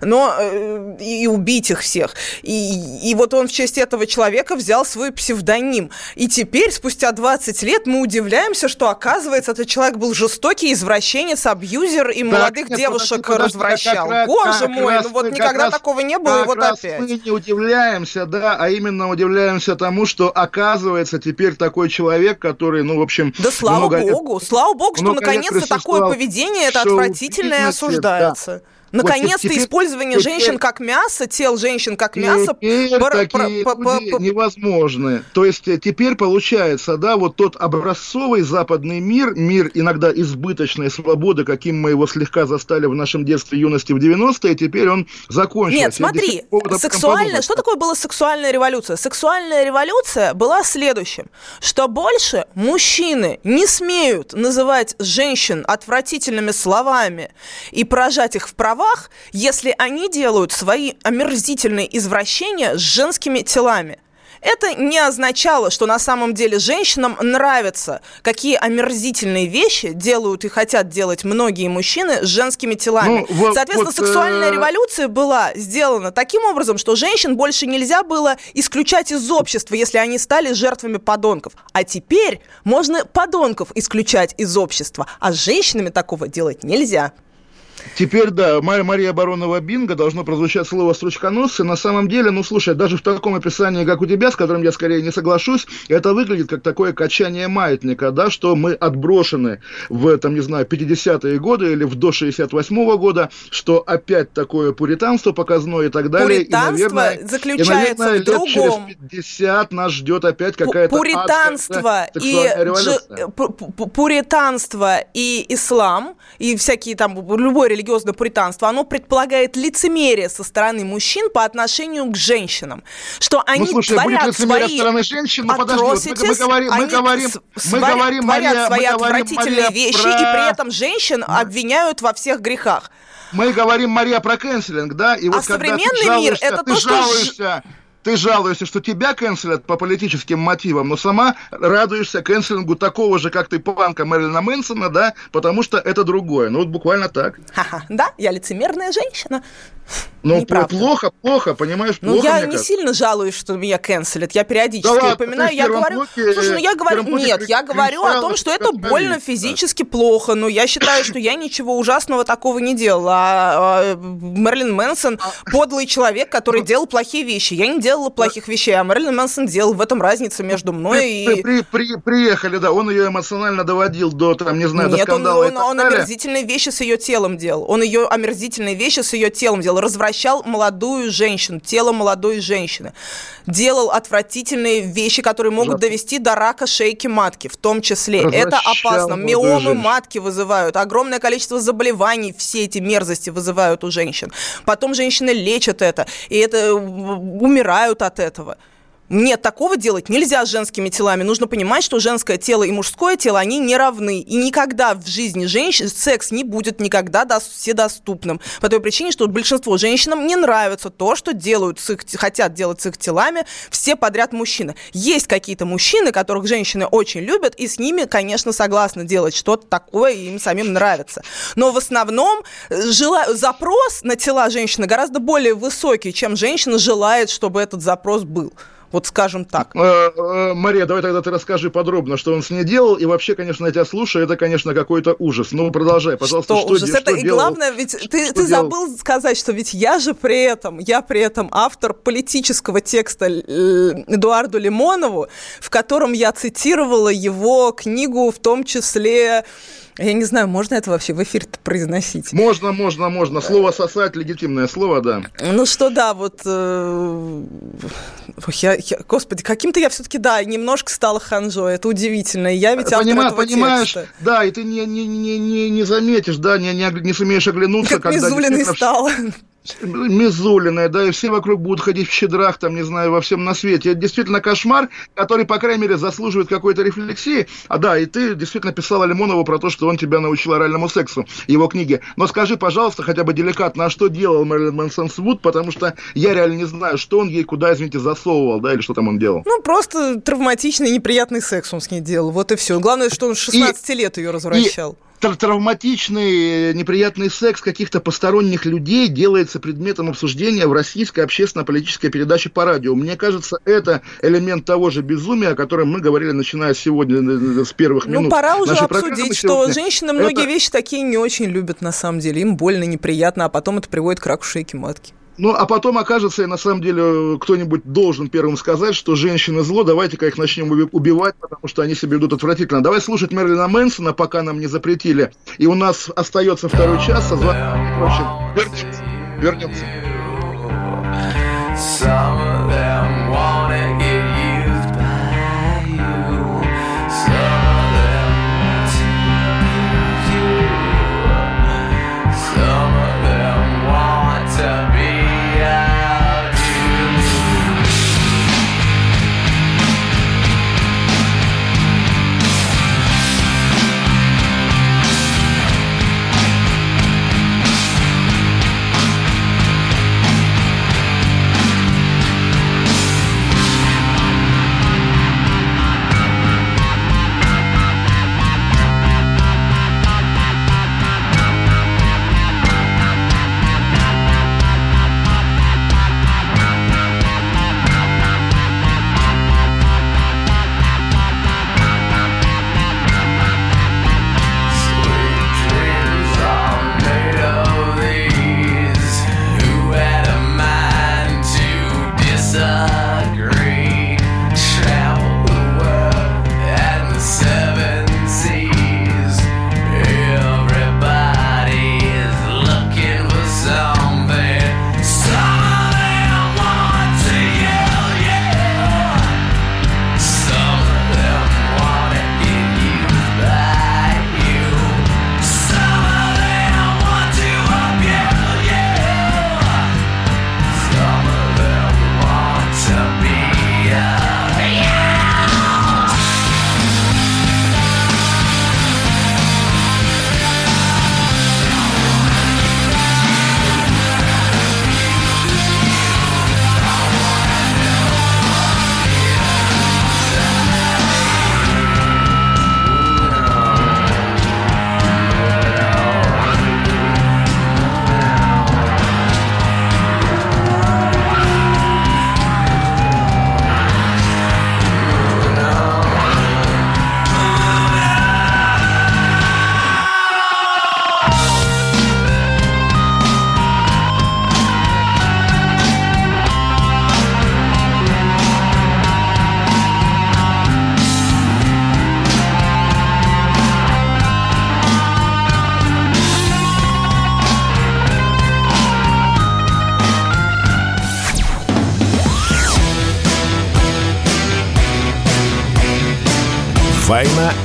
но э, и убить их всех. И, и вот он в честь этого человека взял свой псевдоним. И теперь, спустя 20 лет, мы удивляемся, что, оказывается, этот человек был жестокий извращенец, абьюзер и так, молодых девушек подожди, развращал. Как, Боже боже мой, ну вот никогда раз, такого не было, и вот опять. мы не удивляемся, да, а именно удивляемся тому, что оказывается теперь такой человек, который, ну, в общем... Да слава богу, лет, слава богу, что наконец-то такое поведение, это отвратительное осуждается. Да. Наконец-то вот использование теперь, женщин как мясо, тел женщин как мясо... Пар, такие пар, пар, пар, невозможны. То есть э, теперь получается, да, вот тот образцовый западный мир, мир иногда избыточной свободы, каким мы его слегка застали в нашем детстве, юности в 90-е, теперь он закончился. Нет, смотри, сексуальная... Что такое была сексуальная революция? Сексуальная революция была следующим, что больше мужчины не смеют называть женщин отвратительными словами и поражать их в права правах, если они делают свои омерзительные извращения с женскими телами. Это не означало, что на самом деле женщинам нравятся, какие омерзительные вещи делают и хотят делать многие мужчины с женскими телами. Ну, вот, Соответственно, вот, сексуальная э... революция была сделана таким образом, что женщин больше нельзя было исключать из общества, если они стали жертвами подонков. А теперь можно подонков исключать из общества, а с женщинами такого делать нельзя. Теперь, да, Мария, Баронова Бинго должно прозвучать слово строчконосцы. На самом деле, ну, слушай, даже в таком описании, как у тебя, с которым я скорее не соглашусь, это выглядит как такое качание маятника, да, что мы отброшены в, там, не знаю, 50-е годы или в до 68-го года, что опять такое пуританство показное и так далее. Пуританство и, наверное, заключается и, наверное, в другом. через 50 нас ждет опять какая-то Пуританство и дж... пуританство и ислам, и всякие там, любой религиозное пуританство, оно предполагает лицемерие со стороны мужчин по отношению к женщинам. Что они ну, слушай, творят будет лицемерие свои стороны женщин, ну, подожди, мы, мы говорим, мы говорим, мы говорим, Мария, свои мы отвратительные Мария, вещи, про... и при этом женщин обвиняют во всех грехах. Мы говорим, Мария, про кэнселинг, да? И вот а современный жалуешься, мир это то, что... Ты жалуешься, что тебя канцелят по политическим мотивам, но сама радуешься канцелингу такого же, как ты, панка Мэрилина Мэнсона, да, потому что это другое. Ну, вот буквально так. Ха-ха, да, я лицемерная женщина. Ну, плохо, плохо, понимаешь, ну, плохо. Ну, я не сильно жалуюсь, что меня канцелят. Я периодически да упоминаю, я говорю... Блоке, слушай, ну я говорю... Нет, я говорю о том, что это больно физически плохо. Но я считаю, что я ничего ужасного такого не делала. А, а Мерлин Мэнсон а подлый человек, который делал плохие вещи. Я не делала плохих вещей, а Мерлин Мэнсон делал. В этом разница между мной и... При, при, приехали, да, он ее эмоционально доводил до, там, не знаю, до скандала Нет, он, он, он омерзительные вещи с ее телом делал. Он ее омерзительные вещи с ее телом делал. Развращал молодую женщину, тело молодой женщины. Делал отвратительные вещи, которые могут довести до рака шейки матки, в том числе. Это опасно. Миомы женщину. матки вызывают. Огромное количество заболеваний все эти мерзости вызывают у женщин. Потом женщины лечат это, и это умирают от этого. Нет, такого делать нельзя с женскими телами. Нужно понимать, что женское тело и мужское тело, они не равны. И никогда в жизни женщин секс не будет никогда до, вседоступным. По той причине, что большинство женщинам не нравится то, что делают с их, хотят делать с их телами все подряд мужчины. Есть какие-то мужчины, которых женщины очень любят, и с ними, конечно, согласны делать что-то такое, и им самим нравится. Но в основном э, жела... запрос на тела женщины гораздо более высокий, чем женщина желает, чтобы этот запрос был. Вот скажем так. Э, э, Мария, давай тогда ты расскажи подробно, что он с ней делал. И вообще, конечно, я тебя слушаю, это, конечно, какой-то ужас. Ну, продолжай, пожалуйста. Что, что ужас? Что это и делал? главное, ведь ты, ты забыл сказать, что ведь я же при этом, я при этом автор политического текста Эдуарду Лимонову, в котором я цитировала его книгу, в том числе я не знаю, можно это вообще в эфир произносить? Можно, можно, можно. Слово сосать легитимное слово, да. Ну что, да, вот э, я, я, господи, каким-то я все-таки, да, немножко стала ханжой. Это удивительно. Я ведь автор Понима, этого Понимаешь, текста. да, и ты не, не, не, не, не заметишь, да, не, не, не сумеешь оглянуться, как когда... Как стала. Мизулиная, да, и все вокруг будут ходить в щедрах, там, не знаю, во всем на свете. Это действительно кошмар, который, по крайней мере, заслуживает какой-то рефлексии. А да, и ты действительно писала Лимонову про то, что он тебя научил оральному сексу, его книги. Но скажи, пожалуйста, хотя бы деликатно, а что делал Мэрилин Мэнсон Свуд, потому что я реально не знаю, что он ей куда, извините, засовывал, да, или что там он делал. Ну, просто травматичный, неприятный секс он с ней делал, вот и все. Главное, что он 16 и, лет ее развращал. И травматичный, неприятный секс каких-то посторонних людей делается предметом обсуждения в российской общественно-политической передаче по радио. Мне кажется, это элемент того же безумия, о котором мы говорили, начиная сегодня э, с первых ну, минут. пора уже обсудить, что женщины многие это... вещи такие не очень любят на самом деле. Им больно, неприятно, а потом это приводит к раку шейки матки. Ну, а потом окажется, на самом деле кто-нибудь должен первым сказать, что женщины зло, давайте-ка их начнем убивать, потому что они себя ведут отвратительно. Давай слушать Мерлина Мэнсона, пока нам не запретили. И у нас остается второй час, а звонок вернемся. Вернемся.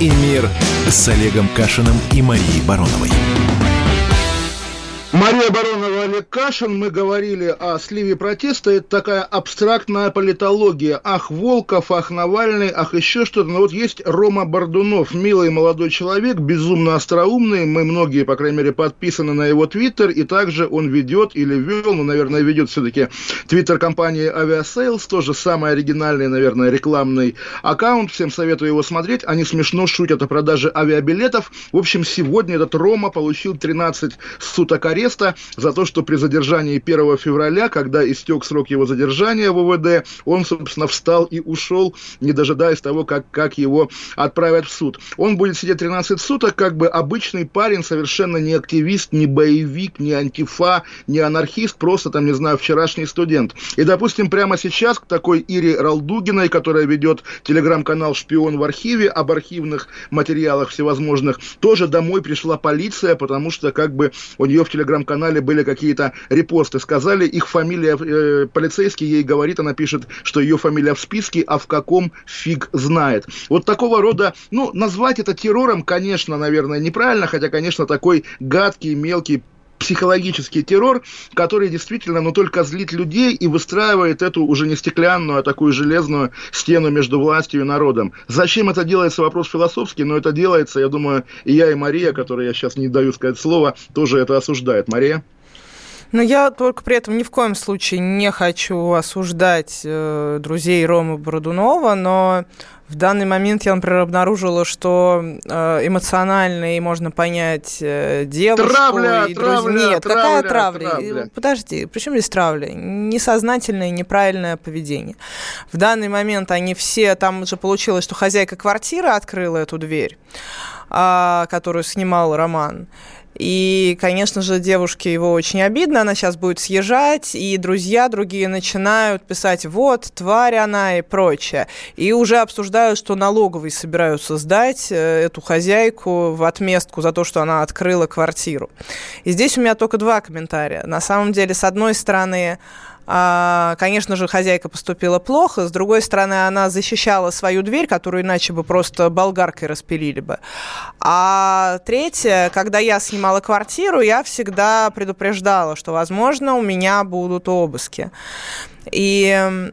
И мир» с Олегом Кашиным и Марией Бароновой. Мария Баронова, Кашин. Мы говорили о сливе протеста. Это такая абстрактная политология. Ах, Волков, ах, Навальный, ах, еще что-то. Но вот есть Рома Бордунов, милый молодой человек, безумно остроумный. Мы многие, по крайней мере, подписаны на его твиттер. И также он ведет или вел, ну, наверное, ведет все-таки твиттер компании Aviasales. Тоже самый оригинальный, наверное, рекламный аккаунт. Всем советую его смотреть. Они смешно шутят о продаже авиабилетов. В общем, сегодня этот Рома получил 13 суток ареста за то, что при задержании 1 февраля, когда истек срок его задержания в УВД, он, собственно, встал и ушел, не дожидаясь того, как, как его отправят в суд. Он будет сидеть 13 суток, как бы обычный парень, совершенно не активист, не боевик, не антифа, не анархист, просто там, не знаю, вчерашний студент. И, допустим, прямо сейчас к такой Ире Ралдугиной, которая ведет телеграм-канал «Шпион в архиве», об архивных материалах всевозможных, тоже домой пришла полиция, потому что как бы у нее в телеграм телеграм-канале были какие-то репосты, сказали, их фамилия, э, полицейский ей говорит, она пишет, что ее фамилия в списке, а в каком фиг знает. Вот такого рода, ну, назвать это террором, конечно, наверное, неправильно, хотя, конечно, такой гадкий, мелкий психологический террор, который действительно, ну, только злит людей и выстраивает эту уже не стеклянную, а такую железную стену между властью и народом. Зачем это делается, вопрос философский, но это делается, я думаю, и я, и Мария, которой я сейчас не даю сказать слово, тоже это осуждает. Мария? Но я только при этом ни в коем случае не хочу осуждать э, друзей Ромы Бородунова, но в данный момент я, например, обнаружила, что э, эмоционально и можно понять э, девушку Травля, и травля, друзей. Нет, травля, какая травля? травля. Подожди, при чем здесь травля? Несознательное, неправильное поведение. В данный момент они все, там уже получилось, что хозяйка квартиры открыла эту дверь, а, которую снимал Роман. И, конечно же, девушке его очень обидно, она сейчас будет съезжать, и друзья другие начинают писать, вот, тварь она и прочее. И уже обсуждают, что налоговые собираются сдать э, эту хозяйку в отместку за то, что она открыла квартиру. И здесь у меня только два комментария. На самом деле, с одной стороны, Конечно же, хозяйка поступила плохо. С другой стороны, она защищала свою дверь, которую иначе бы просто болгаркой распилили бы. А третье, когда я снимала квартиру, я всегда предупреждала, что, возможно, у меня будут обыски. И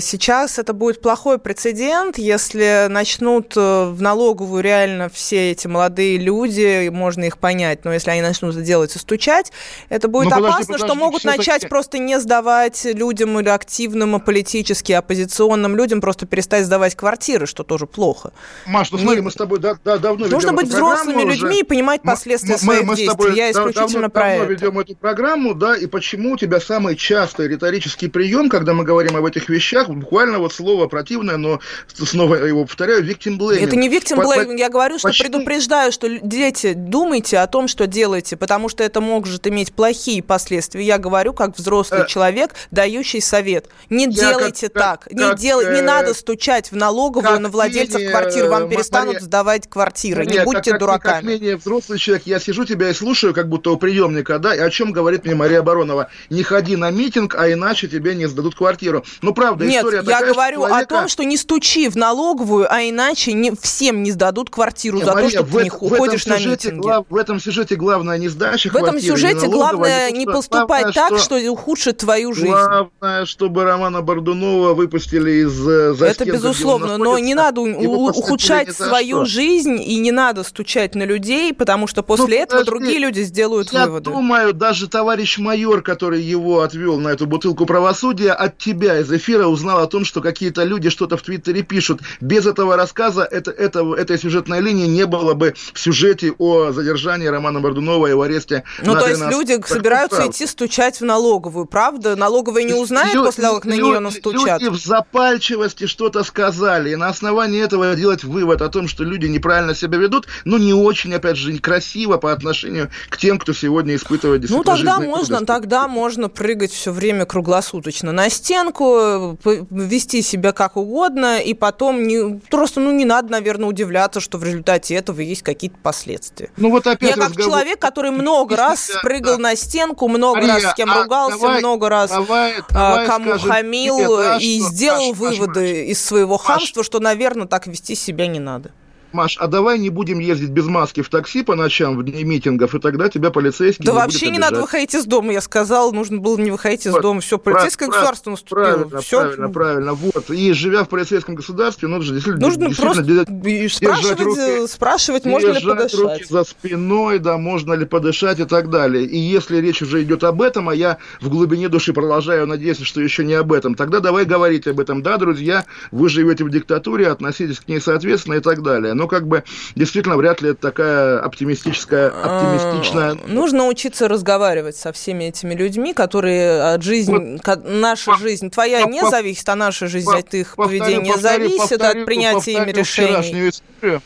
сейчас это будет плохой прецедент, если начнут э, в налоговую реально все эти молодые люди, можно их понять, но если они начнут это делать и стучать, это будет Ну, подожди, опасно, что подожди, могут всё-таки- начать просто не сдавать людям или активным, и политически оппозиционным людям, просто перестать сдавать квартиры, что тоже плохо. Маш, ну смотри, мы с тобой да- да- давно Нужно быть взрослыми уже. людьми и понимать Мы- последствия мы- своих мы с действий. Я исключительно давно, про давно это. ведем эту программу, да, и почему у тебя самый частый риторический прием, когда мы говорим об этих вещах, буквально вот слово противное, но снова его повторяю, victim blaming. Это не victim по- blaming, я говорю, что почему? предупреждаю, что дети, думайте о том, что делаете, потому что это может иметь плохие последствия. Я говорю как взрослый Э, человек, дающий совет. Не я делайте как- так, как- не, как, не э, надо стучать в налоговую как на владельцев менее, квартир, вам э, перестанут Мария- сдавать квартиры, не Нет, будьте как, как- Как дураками. менее взрослый человек, я сижу тебя и слушаю, как будто у приемника, да, и о чем говорит мне Мария Баронова. Не ходи на митинг, а иначе тебе не сдадут квартиру. Ну, правда, Нет, история я такая, что говорю о человека- том, что не стучи в налоговую, а иначе не, всем не сдадут квартиру Не, за Мария, то, что в ты не этом- в этом ходишь на сюжете митинги. глав- в этом сюжете главное не сдача В этом квартиры, не сюжете главное не что- поступать главное, так, что- что ухудшит твою жизнь. Главное, чтобы Романа Бордунова выпустили из э, за Это безусловно, но не надо ухудшать свою что. жизнь и не надо стучать на людей, потому что после Ну, этого подожди, другие люди сделают Я выводы. думаю, даже товарищ майор, который его отвел на эту бутылку правосудия, от тебя из эфира узнал о том, что какие-то люди что-то в Твиттере пишут. Без этого рассказа это, это, этой сюжетной линии не было бы в сюжете о задержании Романа Бордунова и его аресте Ну, то есть 13 люди собираются правда. идти стучать в налоговую, правда? Налоговая не узнает Лю- после того, как на нее настучат? Люди в запальчивости что-то сказали, и на основании этого делать вывод о том, что люди неправильно себя ведут, ну, не очень, опять же, красиво по отношению к тем, кто сегодня испытывает Ну, тогда можно, тогда можно прыгать все время круглосуточно на стенку, вести себя как угодно, и потом не, просто, ну, не надо, наверное, удивляться, что в результате этого есть какие-то последствия. Ну, вот опять Я как разговор- человек, который много раз Да, спрыгал да. на стенку, много Мария, раз с кем а ругался, давай- много раз давай- а, давай кому скажем хамил тебе, да, и что- сделал Маш, выводы из своего хамства, что, наверное, так вести себя не надо. Маш, а давай не будем ездить без маски в такси по ночам в дни митингов, и тогда тебя полицейский Да не вообще не надо выходить из дома, я сказал, нужно было не выходить из Вот, дома. Все, полицейское прав- государство наступило. Правильно, Все, правильно, правильно. Вот. И живя в полицейском государстве, нужно действительно, Нужно действительно просто и спрашивать, руки- э, спрашивать, можно ли держать подышать. руки за спиной, да, можно ли подышать и так далее. И если речь уже идет об этом, а я в глубине души продолжаю надеяться, что еще не об этом, тогда давай говорить об этом. Да, друзья, вы живете в диктатуре, относитесь к ней соответственно и так далее. Но как бы действительно вряд ли это такая оптимистическая, оптимистичная... А, Нужно учиться разговаривать со всеми этими людьми, которые от жизни, ка- наша по- жизнь, твоя по- не по- зависит, а наша жизнь По- от их повторю, поведения повторю, зависит повторю, от принятия ими повторю решений. Историю.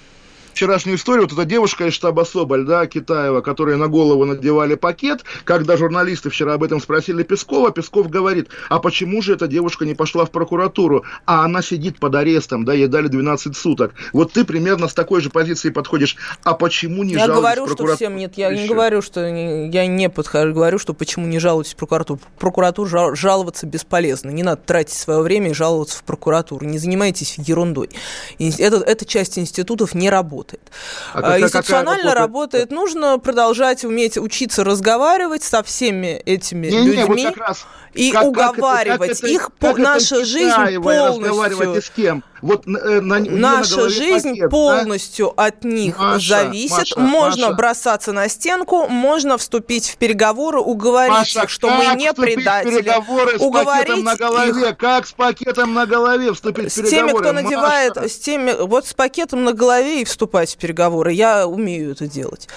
Вчерашнюю историю, вот эта девушка из штаба Соболь, да, Китаева, которой на голову надевали пакет, когда журналисты вчера об этом спросили Пескова, Песков говорит, а почему же эта девушка не пошла в прокуратуру, а она сидит под арестом, да, ей дали 12 суток. Вот ты примерно с такой же позиции подходишь, а почему не Я говорю, что всем нет. Я не Еще. говорю, что не- я не подхожу. Говорю, что почему не жалуетесь в прокуратуру. В прокуратуру жал- жаловаться бесполезно. Не надо тратить свое время и жаловаться в прокуратуру. Не занимайтесь ерундой. Это, эта часть институтов не работает. А А какая- Институционально какая работает. Нужно продолжать уметь учиться разговаривать со всеми этими вот людьми. как раз и как- как это- уговаривать как это- их. как это наша жизнь Китаева, разговаривать и полностью с кем? Вот э, на, Наша на жизнь пакет, полностью да? от них Маша, зависит. Маша, можно Маша. бросаться на стенку, можно вступить в переговоры, уговорить Маша, их, что мы не предатели. Переговоры с уговорить пакетом на голове. Их. Как с пакетом на голове вступить с в переговоры? С теми, кто Маша. надевает, с теми, вот с пакетом на голове и вступать в переговоры. Я умею это делать.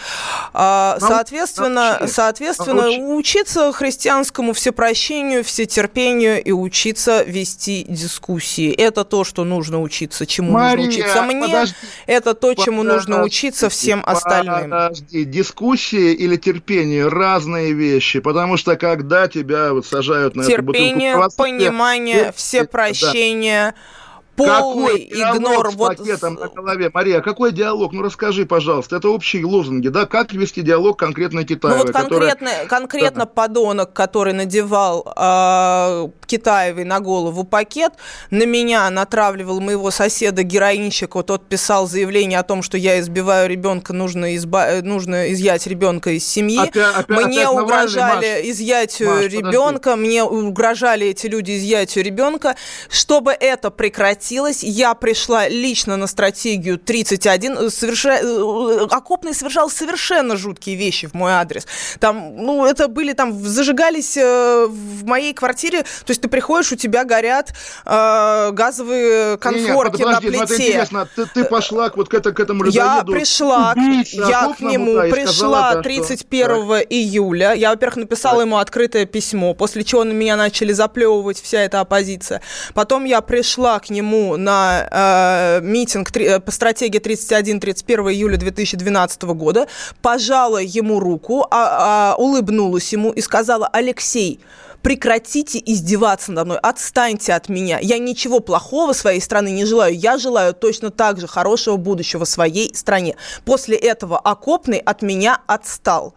А, соответственно, научи. соответственно, научи. учиться христианскому всепрощению, всетерпению и учиться вести дискуссии. Это то, что нужно учиться, чему Мария, нужно учиться мне. Подожди, это то, чему подожди, нужно учиться всем остальным. Подожди, дискуссии или терпение разные вещи, потому что когда тебя вот сажают на терпение, эту бутылку понимание, все прощения. Да полный игнор. С вот пакетом на голове. Мария, какой диалог? Ну расскажи, пожалуйста. Это общие лозунги, да? Как вести диалог конкретно Китаевой? Ну вот конкретно, которая... конкретно да. подонок, который надевал э, Китаевой на голову пакет, на меня натравливал моего соседа героинщика, тот писал заявление о том, что я избиваю ребенка, нужно, изба... Э, нужно изъять ребенка из семьи. Опять, опять, мне опять угрожали Навальный, изъятию Маш, ребенка, подожди. мне угрожали эти люди изъятию ребенка. Чтобы это прекратить, прекратилась. Я пришла лично на стратегию 31. Соверша... Э, окопный совершал совершенно жуткие вещи в мой адрес. Там, ну, это были там, зажигались э, в моей квартире. То есть ты приходишь, у тебя горят э, газовые конфорки не, не, подожди, на плите. интересно, ты, ты пошла вот к, это, к этому Я пришла, я к нему да, пришла сказала, 31 что... июля. Я, во-первых, написала так. ему открытое письмо, после чего на меня начали заплевывать вся эта оппозиция. Потом я пришла к нему нему на э, митинг три, э, по стратегии 31-31 июля 2012 года, пожала ему руку, а, а, улыбнулась ему и сказала, Алексей, прекратите издеваться надо мной, отстаньте от меня. Я ничего плохого своей страны не желаю. Я желаю точно так же хорошего будущего своей стране. После этого окопный от меня отстал.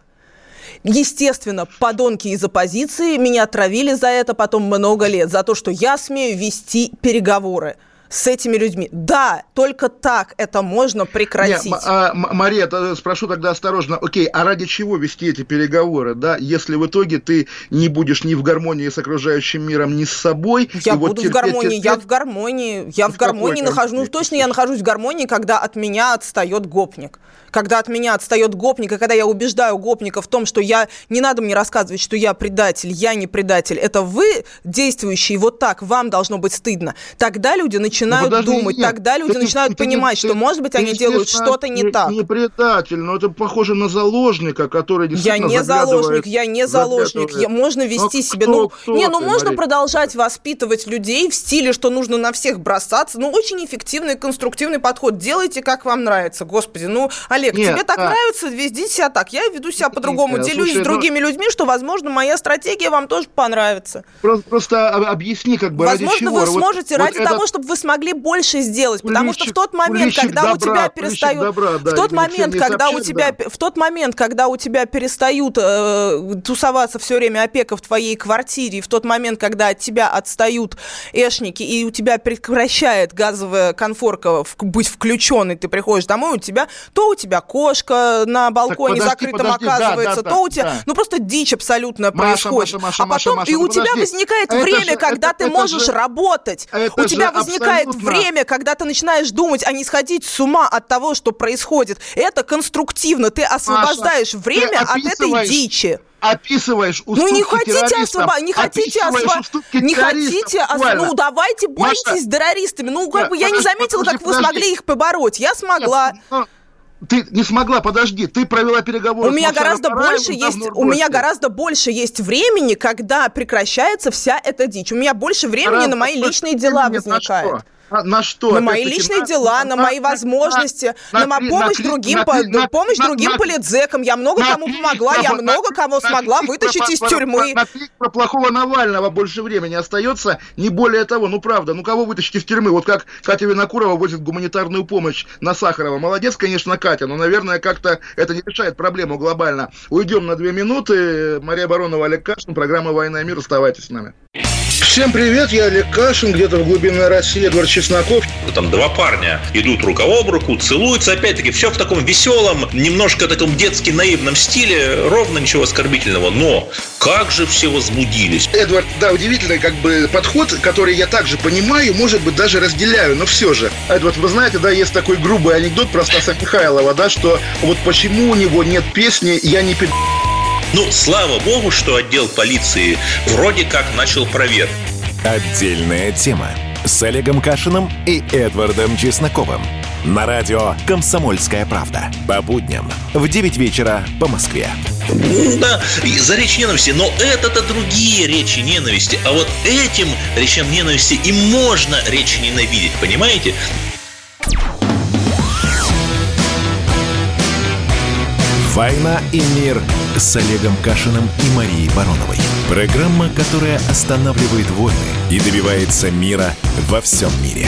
Естественно, подонки из оппозиции меня травили за это потом много лет, за то, что я смею вести переговоры с этими людьми. Да, только так это можно прекратить. Не, а, Мария, спрошу тогда осторожно, окей, а ради чего вести эти переговоры, да, если в итоге ты не будешь ни в гармонии с окружающим миром, ни с собой? Я буду вот терпеть, в гармонии, терпеть... я в гармонии, я в, в гармонии нахожусь, ну точно я нахожусь в гармонии, когда от меня отстает гопник когда от меня отстает гопник, и когда я убеждаю гопника в том, что я не надо мне рассказывать, что я предатель, я не предатель, это вы, действующие вот так, вам должно быть стыдно. Тогда люди начинают ну, думать, нет, тогда люди ты, начинают ты, понимать, ты, что, может быть, они делают что-то не, не так. Не предатель, но это похоже на заложника, который действительно Я не заложник, я не заложник. Я, можно вести но себя. Кто, ну, кто не, ну ты, можно Мария? продолжать воспитывать людей в стиле, что нужно на всех бросаться. Ну, очень эффективный, конструктивный подход. Делайте, как вам нравится. Господи, ну, Олег, Нет, тебе так а... нравится, веди себя так. Я веду себя по-другому, делюсь слушай, с другими ну... людьми, что, возможно, моя стратегия вам тоже понравится. Просто, просто объясни, как бы, Возможно, ради чего. вы сможете вот, ради вот того, это... чтобы вы смогли больше сделать. Потому что в тот момент, когда добра, у тебя перестают... Добра, да, в тот момент, когда сообщить, у тебя... Да. В тот момент, когда у тебя перестают э, тусоваться все время опека в твоей квартире, и в тот момент, когда от тебя отстают эшники, и у тебя прекращает газовая конфорка быть включенной, ты приходишь домой, у тебя то у тебя тебя кошка на балконе подожди, закрытом подожди, оказывается, да, да, то у тебя, да. ну просто дичь абсолютно Маша, происходит. Маша, Маша, а потом Маша, и у тебя возникает это время, же, когда это, ты это можешь же, работать. у тебя возникает абсолютно... время, когда ты начинаешь думать, а не сходить с ума от того, что происходит. Это конструктивно. Ты освобождаешь Маша, время от этой дичи описываешь уступки Ну не хотите освободить, не хотите освободить, не хотите освободить, ну давайте боритесь Маша, с террористами. Ну как да, бы я подожди, не заметила, подожди, как подожди. вы смогли их побороть. Я смогла. Нет, ну, ты не смогла, подожди, ты провела переговоры. У меня гораздо больше есть, у меня гораздо больше есть времени, когда прекращается вся эта дичь. У меня больше времени гораздо на мои личные дела возникает. На, на что? На мои личные на, дела, на, на мои на, возможности, на, на, на помощь на, другим, на, по, на, помощь на, другим на, политзекам. Я много на, кому помогла, на, я на, много кого на, смогла на, вытащить про, из тюрьмы. На, на, на про плохого Навального больше времени остается, не более того. Ну, правда, ну кого вытащить из тюрьмы? Вот как Катя Винокурова возит гуманитарную помощь на Сахарова. Молодец, конечно, Катя, но, наверное, как-то это не решает проблему глобально. Уйдем на две минуты. Мария Баронова, Олег Кашин, программа «Война и мир». Оставайтесь с нами. Всем привет, я Олег Кашин, где-то в глубине России Эдвард Чесноков. Там два парня идут рука об руку, целуются, опять-таки, все в таком веселом, немножко таком детски наивном стиле, ровно ничего оскорбительного, но как же все возбудились. Эдвард, да, удивительный как бы подход, который я также понимаю, может быть, даже разделяю, но все же. Эдвард, вы знаете, да, есть такой грубый анекдот про Стаса Михайлова, да, что вот почему у него нет песни «Я не пи***». Ну, слава богу, что отдел полиции вроде как начал проверку. Отдельная тема с Олегом Кашиным и Эдвардом Чесноковым. На радио «Комсомольская правда». По будням в 9 вечера по Москве. Да, и за речь ненависти, но это-то другие речи ненависти. А вот этим речам ненависти и можно речь ненавидеть, понимаете? «Война и мир» с Олегом Кашиным и Марией Бароновой. Программа, которая останавливает войны и добивается мира во всем мире.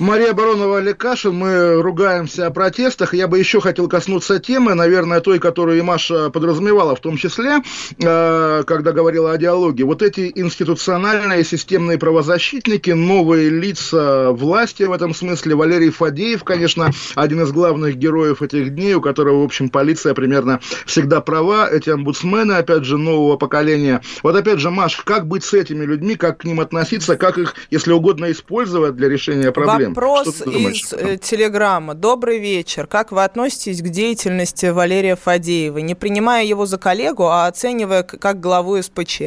Мария Баронова, Олег Кашин, мы ругаемся о протестах. Я бы еще хотел коснуться темы, наверное, той, которую и Маша подразумевала в том числе, э, когда говорила о диалоге. Вот эти институциональные системные правозащитники, новые лица власти в этом смысле. Валерий Фадеев, конечно, один из главных героев этих дней, у которого, в общем, полиция примерно всегда права. Эти омбудсмены, опять же, нового поколения. Вот опять же, Маш, как быть с этими людьми, как к ним относиться, как их, если угодно, использовать для решения проблем? Вопрос из э, Телеграма. Добрый вечер. Как вы относитесь к деятельности Валерия Фадеева, не принимая его за коллегу, а оценивая как главу СПЧ?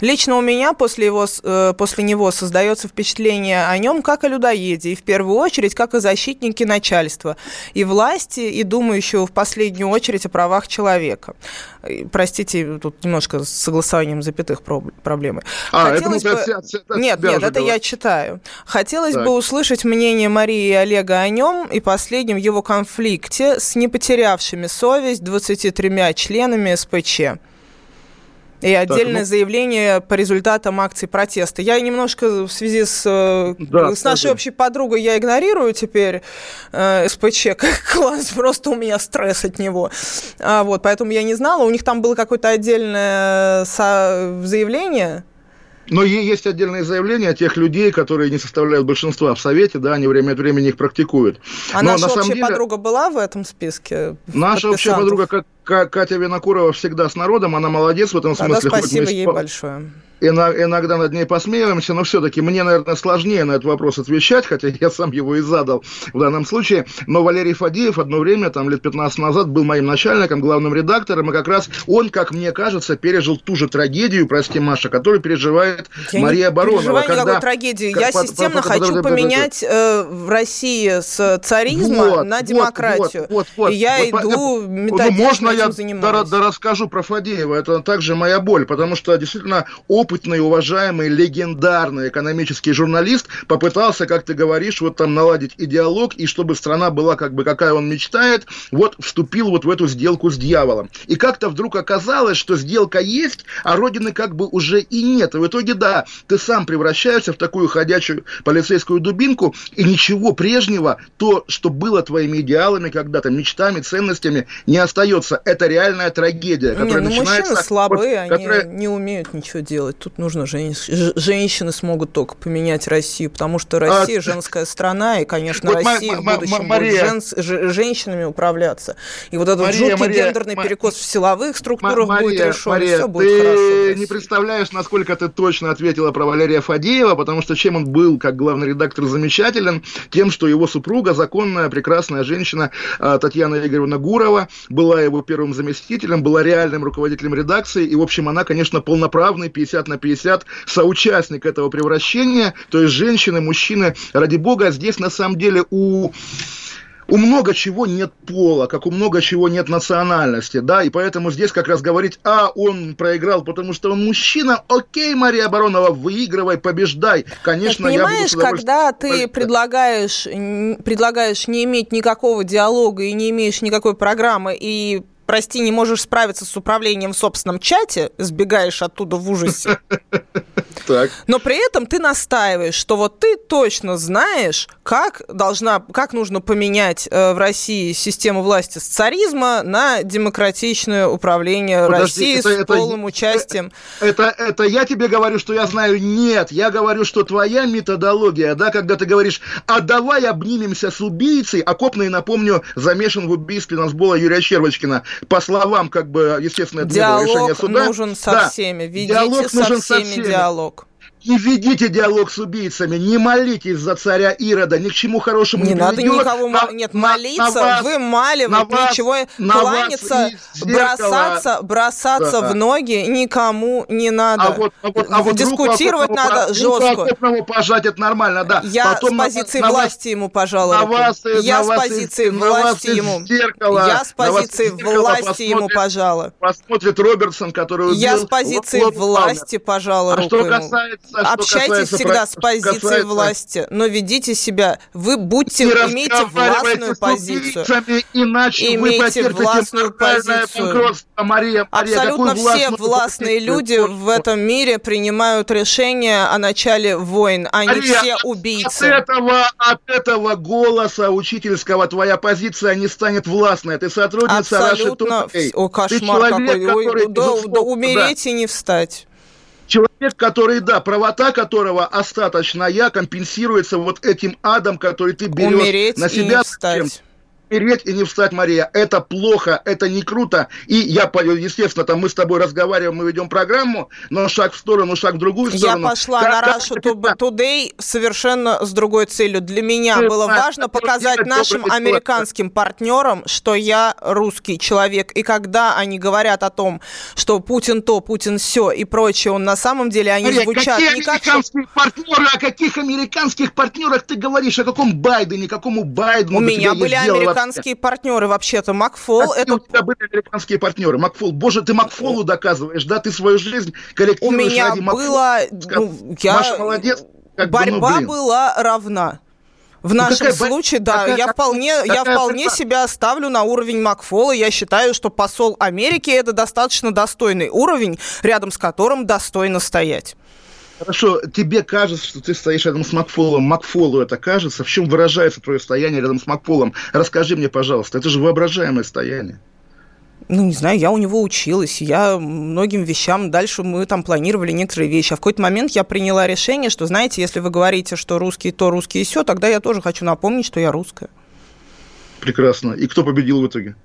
Лично у меня после, его, э, после него создается впечатление о нем как о людоеде, и в первую очередь как о защитнике начальства и власти, и думающего в последнюю очередь о правах человека. Простите, тут немножко с согласованием запятых проблемы. А, Хотелось это, бы... это, это, это нет, нет, это я читаю. Хотелось так. бы услышать мнение Марии и Олега о нем и последнем его конфликте с не потерявшими совесть 23 членами СПЧ. И отдельное так, ну... заявление по результатам акций протеста. Я немножко в связи с, э, да, с нашей да. общей подругой я игнорирую теперь э, СПЧ как класс, просто у меня стресс от него. А, вот, поэтому я не знала. У них там было какое-то отдельное заявление, но есть отдельные заявления тех людей, которые не составляют большинства в Совете, да, они время от времени их практикуют. А Но наша на общая деле, подруга была в этом списке? Наша общая подруга, как Катя Винокурова, всегда с народом, она молодец в этом Тогда смысле. спасибо ей большое иногда над ней посмеиваемся, но все-таки мне, наверное, сложнее на этот вопрос отвечать, хотя я сам его и задал в данном случае. Но Валерий Фадеев одно время, там лет 15 назад, был моим начальником, главным редактором, и как раз он, как мне кажется, пережил ту же трагедию, прости, Маша, которую переживает я Мария Баронова. Я когда... трагедию. Как, я под, системно под, под, хочу под, поменять э, в России с царизма вот, на демократию. Вот, вот, вот, и я вот, иду вот, методично ну, можно я да, да расскажу про Фадеева, это также моя боль, потому что действительно опыт опытный, уважаемый, легендарный экономический журналист попытался, как ты говоришь, вот там наладить идеолог, и чтобы страна была как бы какая он мечтает, вот вступил вот в эту сделку с дьяволом. И как-то вдруг оказалось, что сделка есть, а родины как бы уже и нет. И в итоге, да, ты сам превращаешься в такую ходячую полицейскую дубинку, и ничего прежнего, то, что было твоими идеалами когда-то, мечтами, ценностями, не остается. Это реальная трагедия, которая не, ну, начинается... Мужчины слабые, вот, они которая... не умеют ничего делать тут нужно жен... женщины смогут только поменять Россию, потому что Россия а... женская страна, и, конечно, вот Россия в будущем Мария... будет жен... женщинами управляться. И вот этот Мария, жуткий Мария, гендерный Мария, перекос в силовых структурах Мария, будет решен, Мария, все будет ты хорошо. не представляешь, насколько ты точно ответила про Валерия Фадеева, потому что чем он был, как главный редактор, замечателен, тем, что его супруга, законная, прекрасная женщина а, Татьяна Игоревна Гурова, была его первым заместителем, была реальным руководителем редакции, и, в общем, она, конечно, полноправный 50 на 50 соучастник этого превращения, то есть женщины, мужчины, ради бога, здесь на самом деле у у много чего нет пола, как у много чего нет национальности, да, и поэтому здесь как раз говорить, а, он проиграл, потому что он мужчина, окей, Мария Баронова, выигрывай, побеждай, конечно, так, понимаешь, я буду когда ты предлагаешь, предлагаешь не иметь никакого диалога и не имеешь никакой программы, и прости, не можешь справиться с управлением в собственном чате, сбегаешь оттуда в ужасе. Так. Но при этом ты настаиваешь, что вот ты точно знаешь, как должна, как нужно поменять э, в России систему власти с царизма на демократичное управление Подожди, Россией это, с это, полным участием. Это, это, это я тебе говорю, что я знаю. Нет, я говорю, что твоя методология, да, когда ты говоришь, а давай обнимемся с убийцей, а Копный, напомню, замешан в убийстве Насбола Юрия Щербочкина. По словам, как бы, естественно, это диалог решение суда. нужен со да, всеми. Ведите диалог со нужен всеми, со всеми диалог. Не ведите диалог с убийцами, не молитесь за царя Ирода, ни к чему хорошему не, не надо приведет. никого на, нет молиться, на вас, вымаливать, на ничего на кланяться, бросаться, бросаться да. в ноги никому не надо. А вот, а вот, а вот Дискутировать руку надо жестко. Руку пожать это нормально, да. Я Потом с позиции на, власти на ему пожалуй. На вас, Я на с позиции вас, власти ему. Зеркало, Я с позиции власти ему пожалуй. Посмотрит Робертсон, который убил. Я с позиции власти пожалуй. А что касается Общайтесь всегда с позицией касается... власти, но ведите себя. Вы будьте, имейте властную позицию. Иначе имейте властную позицию. Мария, Мария, Абсолютно все властные люди в этом мире принимают решения о начале войн, а не все убийцы. От этого, от этого голоса учительского твоя позиция не станет властной. Ты сотрудница Абсолютно. О, кошмар человек, какой. Ой, да, да, умереть да. и не встать. Человек, который, да, правота которого остаточная компенсируется вот этим адом, который ты берешь Умереть на себя. И не встать умереть и не встать, Мария. Это плохо, это не круто. И я, естественно, там мы с тобой разговариваем, мы ведем программу, но шаг в сторону, шаг в другую сторону. Я пошла как, на Russia Today совершенно с другой целью. Для меня Ты было важно показать нашим американским партнерам, что я русский человек. И когда они говорят о том, что Путин то, Путин все и прочее, он на самом деле, они Мария, звучат какие не как... американские партнеры, о каких американских партнерах ты говоришь? О каком Байдене, какому Байдену? У меня были американские американские партнеры вообще-то. Макфол это... у тебя были американские партнеры? Макфол, боже, ты Макфолу доказываешь, да? Ты свою жизнь коллективируешь У меня ради было... Ну, я... Маша молодец. Как Борьба бы, ну, была равна. В ну, нашем какая, случае, да, какая, я вполне, какая, я вполне себя ставлю на уровень Макфола. Я считаю, что посол Америки это достаточно достойный уровень, рядом с которым достойно стоять. Хорошо, тебе кажется, что ты стоишь рядом с Макфолом. Макфолу это кажется. В чем выражается твое стояние рядом с Макфолом? Расскажи мне, пожалуйста. Это же воображаемое стояние. Ну, не знаю, я у него училась, я многим вещам, дальше мы там планировали некоторые вещи. А в какой-то момент я приняла решение, что, знаете, если вы говорите, что русские то, русские все, тогда я тоже хочу напомнить, что я русская. Прекрасно. И кто победил в итоге?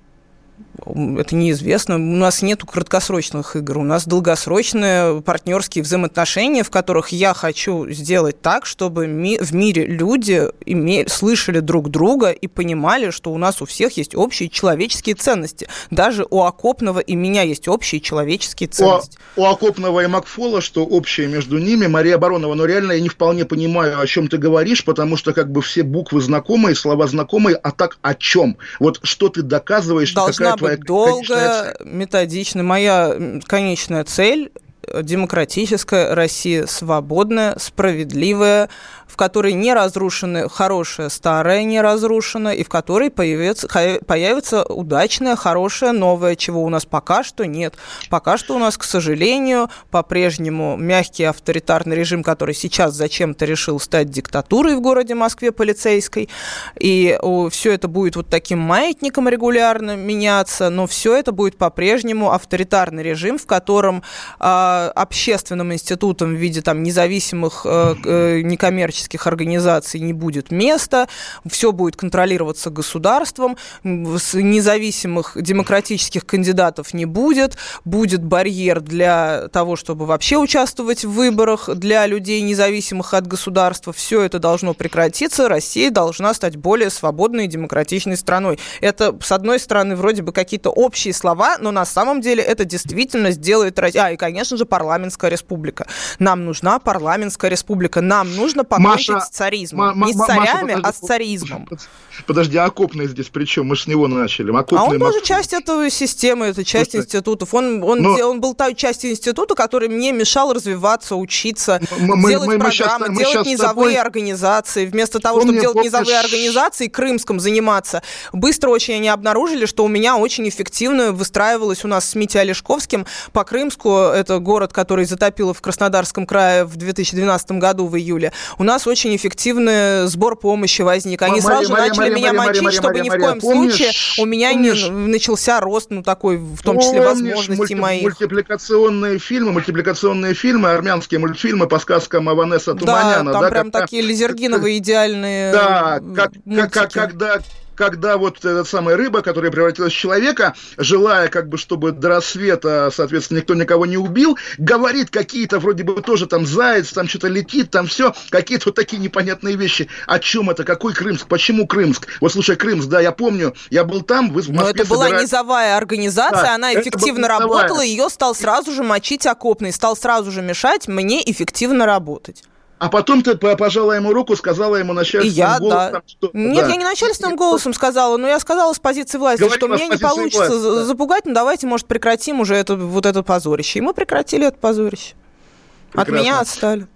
Это неизвестно. У нас нет краткосрочных игр, у нас долгосрочные партнерские взаимоотношения, в которых я хочу сделать так, чтобы ми- в мире люди име- слышали друг друга и понимали, что у нас у всех есть общие человеческие ценности. Даже у Окопного и меня есть общие человеческие ценности. У, у Окопного и Макфола, что общее между ними, Мария Баронова, но реально я не вполне понимаю, о чем ты говоришь, потому что как бы все буквы знакомые, слова знакомые, а так о чем? Вот что ты доказываешь, Должна какая твоя долго, методично. Моя конечная цель демократическая Россия, свободная, справедливая, в которой не разрушены хорошее старое не разрушено, и в которой появится, появится удачное, хорошее, новое, чего у нас пока что нет. Пока что у нас, к сожалению, по-прежнему мягкий авторитарный режим, который сейчас зачем-то решил стать диктатурой в городе Москве полицейской, и все это будет вот таким маятником регулярно меняться, но все это будет по-прежнему авторитарный режим, в котором э, общественным институтом в виде там независимых э, э, некоммерческих организаций не будет места, все будет контролироваться государством, независимых демократических кандидатов не будет, будет барьер для того, чтобы вообще участвовать в выборах для людей, независимых от государства. Все это должно прекратиться, Россия должна стать более свободной и демократичной страной. Это, с одной стороны, вроде бы какие-то общие слова, но на самом деле это действительно сделает Россия. А, и, конечно же, парламентская республика. Нам нужна парламентская республика. Нам нужно пока Маша, с царизмом. не с царями, Маша, подожди, а с царизмом. Подожди, а окопный здесь при чем? Мы с него начали. Окопный, а он тоже часть этой системы, это часть Слушай, институтов. Он, он, Но... он был той частью института, который мне мешал развиваться, учиться, мы, делать мы, мы программы, мы делать низовые тобой... организации. Вместо того, чтобы делать помнишь... низовые организации, Крымском заниматься, быстро очень они обнаружили, что у меня очень эффективно выстраивалось у нас с Митей Олешковским по Крымску, это город город, который затопило в Краснодарском крае в 2012 году в июле, у нас очень эффективный сбор помощи возник. Они Мария, сразу же начали Мария, меня Мария, мочить, Мария, чтобы Мария, ни в коем помнишь- случае у меня помнишь- не начался рост, ну такой, в том числе Помнишь возможностей мульти- моих. Мультипликационные фильмы, мультипликационные фильмы, армянские мультфильмы по сказкам Аванеса Да, Туманяна. там да, прям когда- такие лизергиновые идеальные Да, как, как, как- когда когда вот эта самая рыба, которая превратилась в человека, желая как бы, чтобы до рассвета, соответственно, никто никого не убил, говорит какие-то вроде бы тоже там заяц, там что-то летит, там все, какие-то вот такие непонятные вещи. О чем это? Какой Крымск? Почему Крымск? Вот слушай, Крымск, да, я помню, я был там, вы в Но Москве это была собирали- низовая организация, Да, она эффективно работала, ее стал сразу же мочить окопный, стал сразу же мешать мне эффективно работать. А потом ты по- пожала ему руку, сказала ему И начальственным я, голосом, да. что... Нет, да. я не начальственным голосом сказала, но я сказала с позиции власти, Говорила что мне не получится власти, да. запугать, ну давайте, может, прекратим уже это, вот это позорище. И мы прекратили это позорище. От Прекрасно. меня отстали.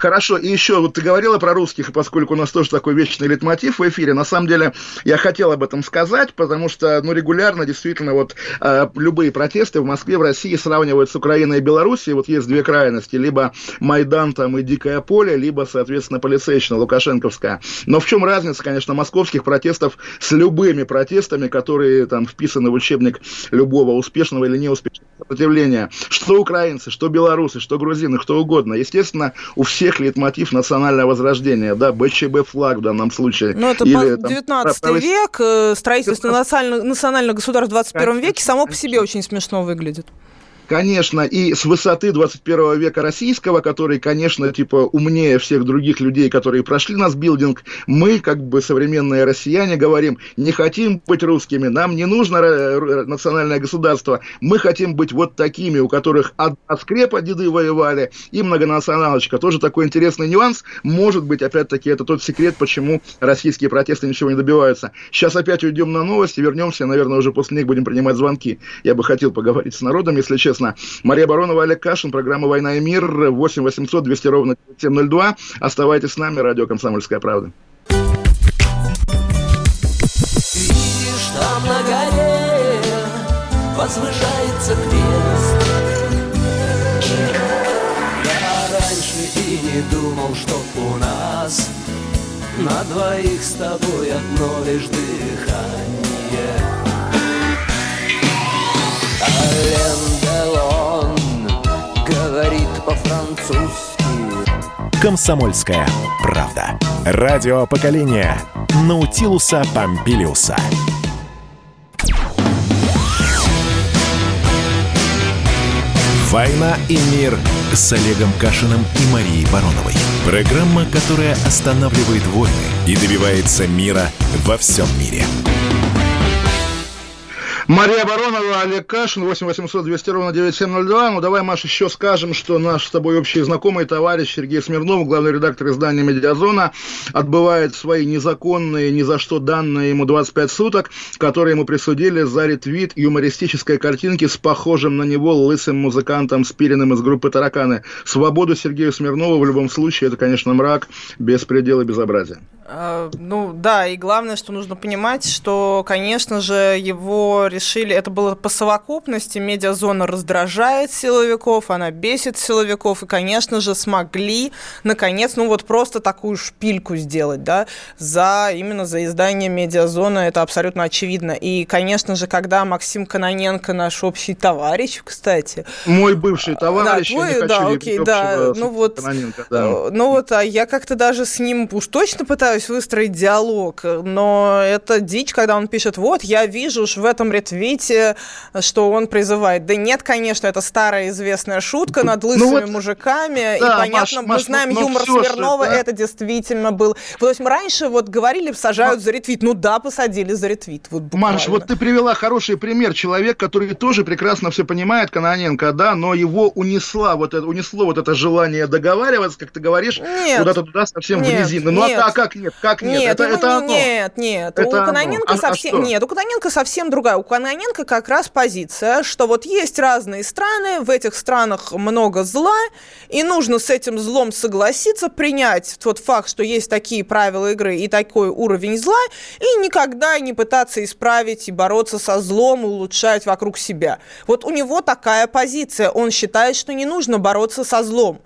Хорошо, и еще, вот ты говорила про русских, и поскольку у нас тоже такой вечный лейтмотив в эфире, на самом деле я хотел об этом сказать, потому что, ну, регулярно действительно вот э, любые протесты в Москве, в России сравнивают с Украиной и Белоруссией, вот есть две крайности, либо Майдан там и Дикое поле, либо, соответственно, полицейщина Лукашенковская. Но в чем разница, конечно, московских протестов с любыми протестами, которые там вписаны в учебник любого успешного или неуспешного сопротивления? Что украинцы, что белорусы, что грузины, кто угодно. Естественно, у всех лейтмотив национального возрождения, да, БЧБ флаг в данном случае. Ну, это Или, по- там, 19 правый- век, э, строительство национальных, национальных государств в 21 веке само по себе очень смешно выглядит. Конечно, и с высоты 21 века российского, который, конечно, типа умнее всех других людей, которые прошли нас билдинг, мы, как бы современные россияне, говорим, не хотим быть русскими, нам не нужно национальное государство, мы хотим быть вот такими, у которых одна скрепа деды воевали, и многонационалочка. Тоже такой интересный нюанс. Может быть, опять-таки, это тот секрет, почему российские протесты ничего не добиваются. Сейчас опять уйдем на новости, вернемся, наверное, уже после них будем принимать звонки. Я бы хотел поговорить с народом, если честно. Мария Баронова, Олег Кашин, программа «Война и мир», 8 800 200 ровно 702. Оставайтесь с нами, радио «Комсомольская правда». Видишь, там на горе возвышается крест. Я раньше и не думал, что у нас на двоих с тобой одно лишь дыхание. Ален Делон говорит по-французски. «Комсомольская правда». Радио поколения Наутилуса Помпилиуса. «Война и мир» с Олегом Кашиным и Марией Бароновой. Программа, которая останавливает войны и добивается мира во всем мире. Мария Баронова, Олег Кашин, 8 800 200 ровно 9702. Ну, давай, Маша, еще скажем, что наш с тобой общий знакомый товарищ Сергей Смирнов, главный редактор издания «Медиазона», отбывает свои незаконные, ни за что данные ему 25 суток, которые ему присудили за ретвит юмористической картинки с похожим на него лысым музыкантом Спириным из группы «Тараканы». Свободу Сергею Смирнову в любом случае, это, конечно, мрак, беспредел и безобразие. А, Ну да, и главное, что нужно понимать, что, конечно же, его решили, это было по совокупности, медиазона раздражает силовиков, она бесит силовиков, и, конечно же, смогли, наконец, ну вот просто такую шпильку сделать, да, за, именно за издание медиазона, это абсолютно очевидно. И, конечно же, когда Максим Каноненко, наш общий товарищ, кстати, Мой бывший товарищ, да, твой, я не хочу да, окей, да, ну вот, да. э, ну вот, а я как-то даже с ним уж точно пытаюсь выстроить диалог, но это дичь, когда он пишет, вот, я вижу уж в этом ретвите, что он призывает. Да нет, конечно, это старая известная шутка над лысыми Ну вот, мужиками, и да, понятно, Маш, мы Маш, знаем ну юмор всё же, Смирнова, да. это действительно был. То есть мы раньше вот говорили, сажают за ретвит, ну да, посадили за ретвит, вот буквально. Маш, вот ты привела хороший пример. Человек, который тоже прекрасно все понимает, Каноненко, да, но его унесла вот это, унесло вот это желание договариваться, как ты говоришь, куда-то туда совсем Нет, в низину. Ну а нет. а как нет? Как нет? Нет, это, ему это оно. нет, нет. Это у оно. Каноненко А- а совсем что? нет, у Каноненко совсем другая. У Каноненко как раз позиция, что вот есть разные страны, в этих странах много зла, и нужно с этим злом согласиться, принять тот факт, что есть такие правила игры и такой уровень зла, и никогда не пытаться исправить и бороться со злом, улучшать вокруг себя. Вот у него такая позиция. Он считает, что не нужно бороться со злом.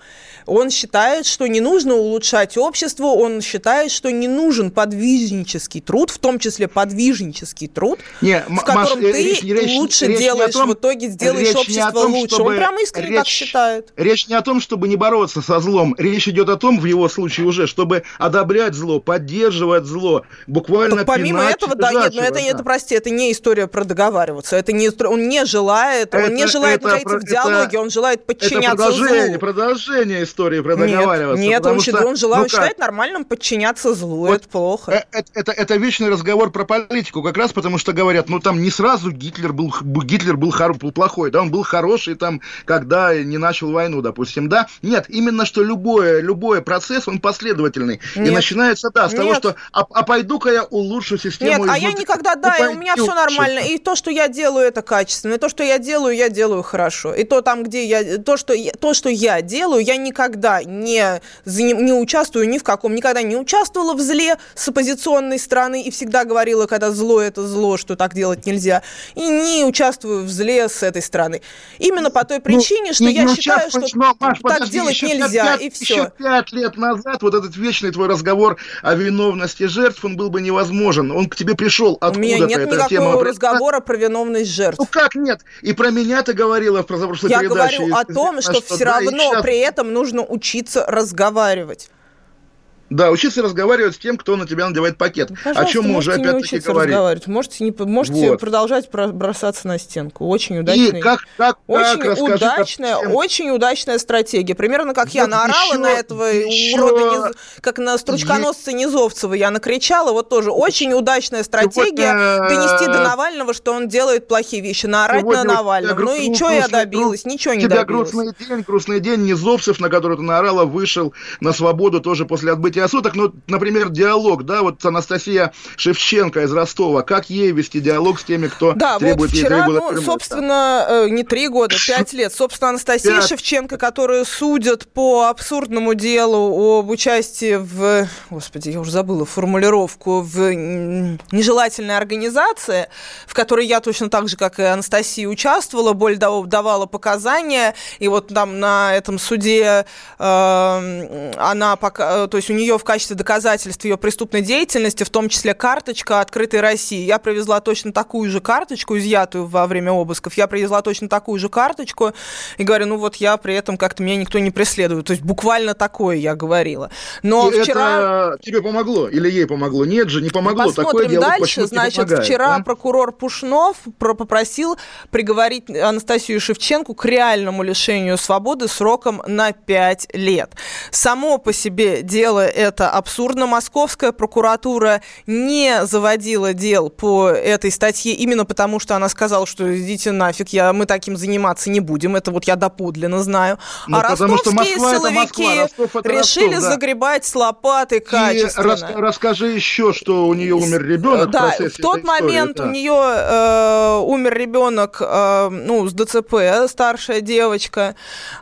Он считает, что не нужно улучшать общество, он считает, что не нужен подвижнический труд, в том числе подвижнический труд, Не, в котором Маш, э, ты речь- лучше речь делаешь, том- в итоге сделаешь общество том, лучше. чтобы Он прям искренне так речь- считает. Речь не о том, чтобы не бороться со злом. Речь идет о том, в его случае уже, чтобы одобрять зло, поддерживать зло, буквально Так помимо пинать, этого, да, нет, но это, жать его, это, прости, это не история про договариваться. Это не, он не желает, он не Это- желает это находиться про- в диалоге, это- он желает Это подчиняться продолжение, злу. продолжение истории про Нет, договариваться. нет, что, он ну он как, считает нормальным подчиняться злу, Вот, это плохо. э, Это, это, это вечный разговор про политику, как раз потому что говорят, ну там не сразу Гитлер был, Гитлер был, хор- был плохой, да, он был хороший там, когда не начал войну, допустим, да. Нет, именно что любое, любой процесс, он последовательный. И Нет. начинается, да, с того, Нет. что, а, а пойду-ка я улучшу систему Нет, а я изнутри». никогда, Ну, да, и у меня все нормально. И то, что я делаю, это качественно. И то, что я делаю, я делаю хорошо. И то там, где я, то, что то, что я делаю, я никогда не, заним- не участвую ни в каком, никогда не участвовала в зле с оппозиционной стороны и всегда говорила, когда зло это зло, что так делать нельзя. И не участвую в зле с этой стороны. Именно по той причине, что Ну, не- я не считаю, что но, Маш, так подожди, делать еще нельзя, пять- и Еще все. пять лет назад вот этот вечный твой разговор о виновности жертв, он был бы невозможен. Он к тебе пришел У меня откуда-то, нет эта тема. никакого разговора про виновность жертв. Ну как нет? И про меня ты говорила в прошлой Я передаче. говорю о том, что все да, равно щас- при этом нужно учиться разговаривать. Да, учиться разговаривать с тем, кто на тебя надевает пакет. о Пожалуйста, чем мы уже опять-таки говорили. разговаривать. Можете, не, можете Вот. продолжать про- бросаться на стенку. Очень удачная. И как, как, Очень как, удачная, всем- очень удачная стратегия. Примерно как я Вот наорала еще- на этого еще- урода, Низ- как на стручконосца Низовцева я накричала. Вот тоже очень удачная стратегия Сегодня- донести до Навального, что он делает плохие вещи, наорать Сегодня на Навального. Ну и что я добилась? Ничего не тебя добилась. грустный день, грустный день. Низовцев, на который ты наорала, вышел на свободу тоже после отбытия суток. Ну, например, диалог, да, вот Анастасия Шевченко из Ростова. Как ей вести диалог с теми, кто Да, вот требует ей три вчера, года ну, тюрьмы? собственно, э, не три года, пять лет. Собственно, Анастасия Пять. Шевченко, которую судят по абсурдному делу об участии в... Господи, я уже забыла формулировку. В нежелательной организации, в которой я точно так же, как и Анастасия, участвовала, более того, давала показания. И вот там на этом суде э, она пока... То есть у нее в качестве доказательств ее преступной деятельности, в том числе карточка открытой России. Я привезла точно такую же карточку, изъятую во время обысков. Я привезла точно такую же карточку и говорю, ну вот я при этом как-то меня никто не преследует. То есть буквально такое я говорила. Но И вчера... это тебе помогло или ей помогло? Нет же, не помогло. Такое Посмотрим диалог дальше. почему-то не Значит, помогает, вчера да? прокурор Пушнов про- попросил приговорить Анастасию Шевченко к реальному лишению свободы сроком на 5 лет. Само по себе дело это абсурдно. Московская прокуратура не заводила дел по этой статье именно потому, что она сказала, что идите нафиг, я, мы таким заниматься не будем. Это вот я доподлинно знаю. Ну, а потому что ростовские силовики Ростов решили Ростов, да. загребать с лопаты И качественно. рас- расскажи еще, что у нее умер ребенок. Да, в, в тот истории, момент да. у нее э, умер ребенок, э, ну, с ДЦП, старшая девочка,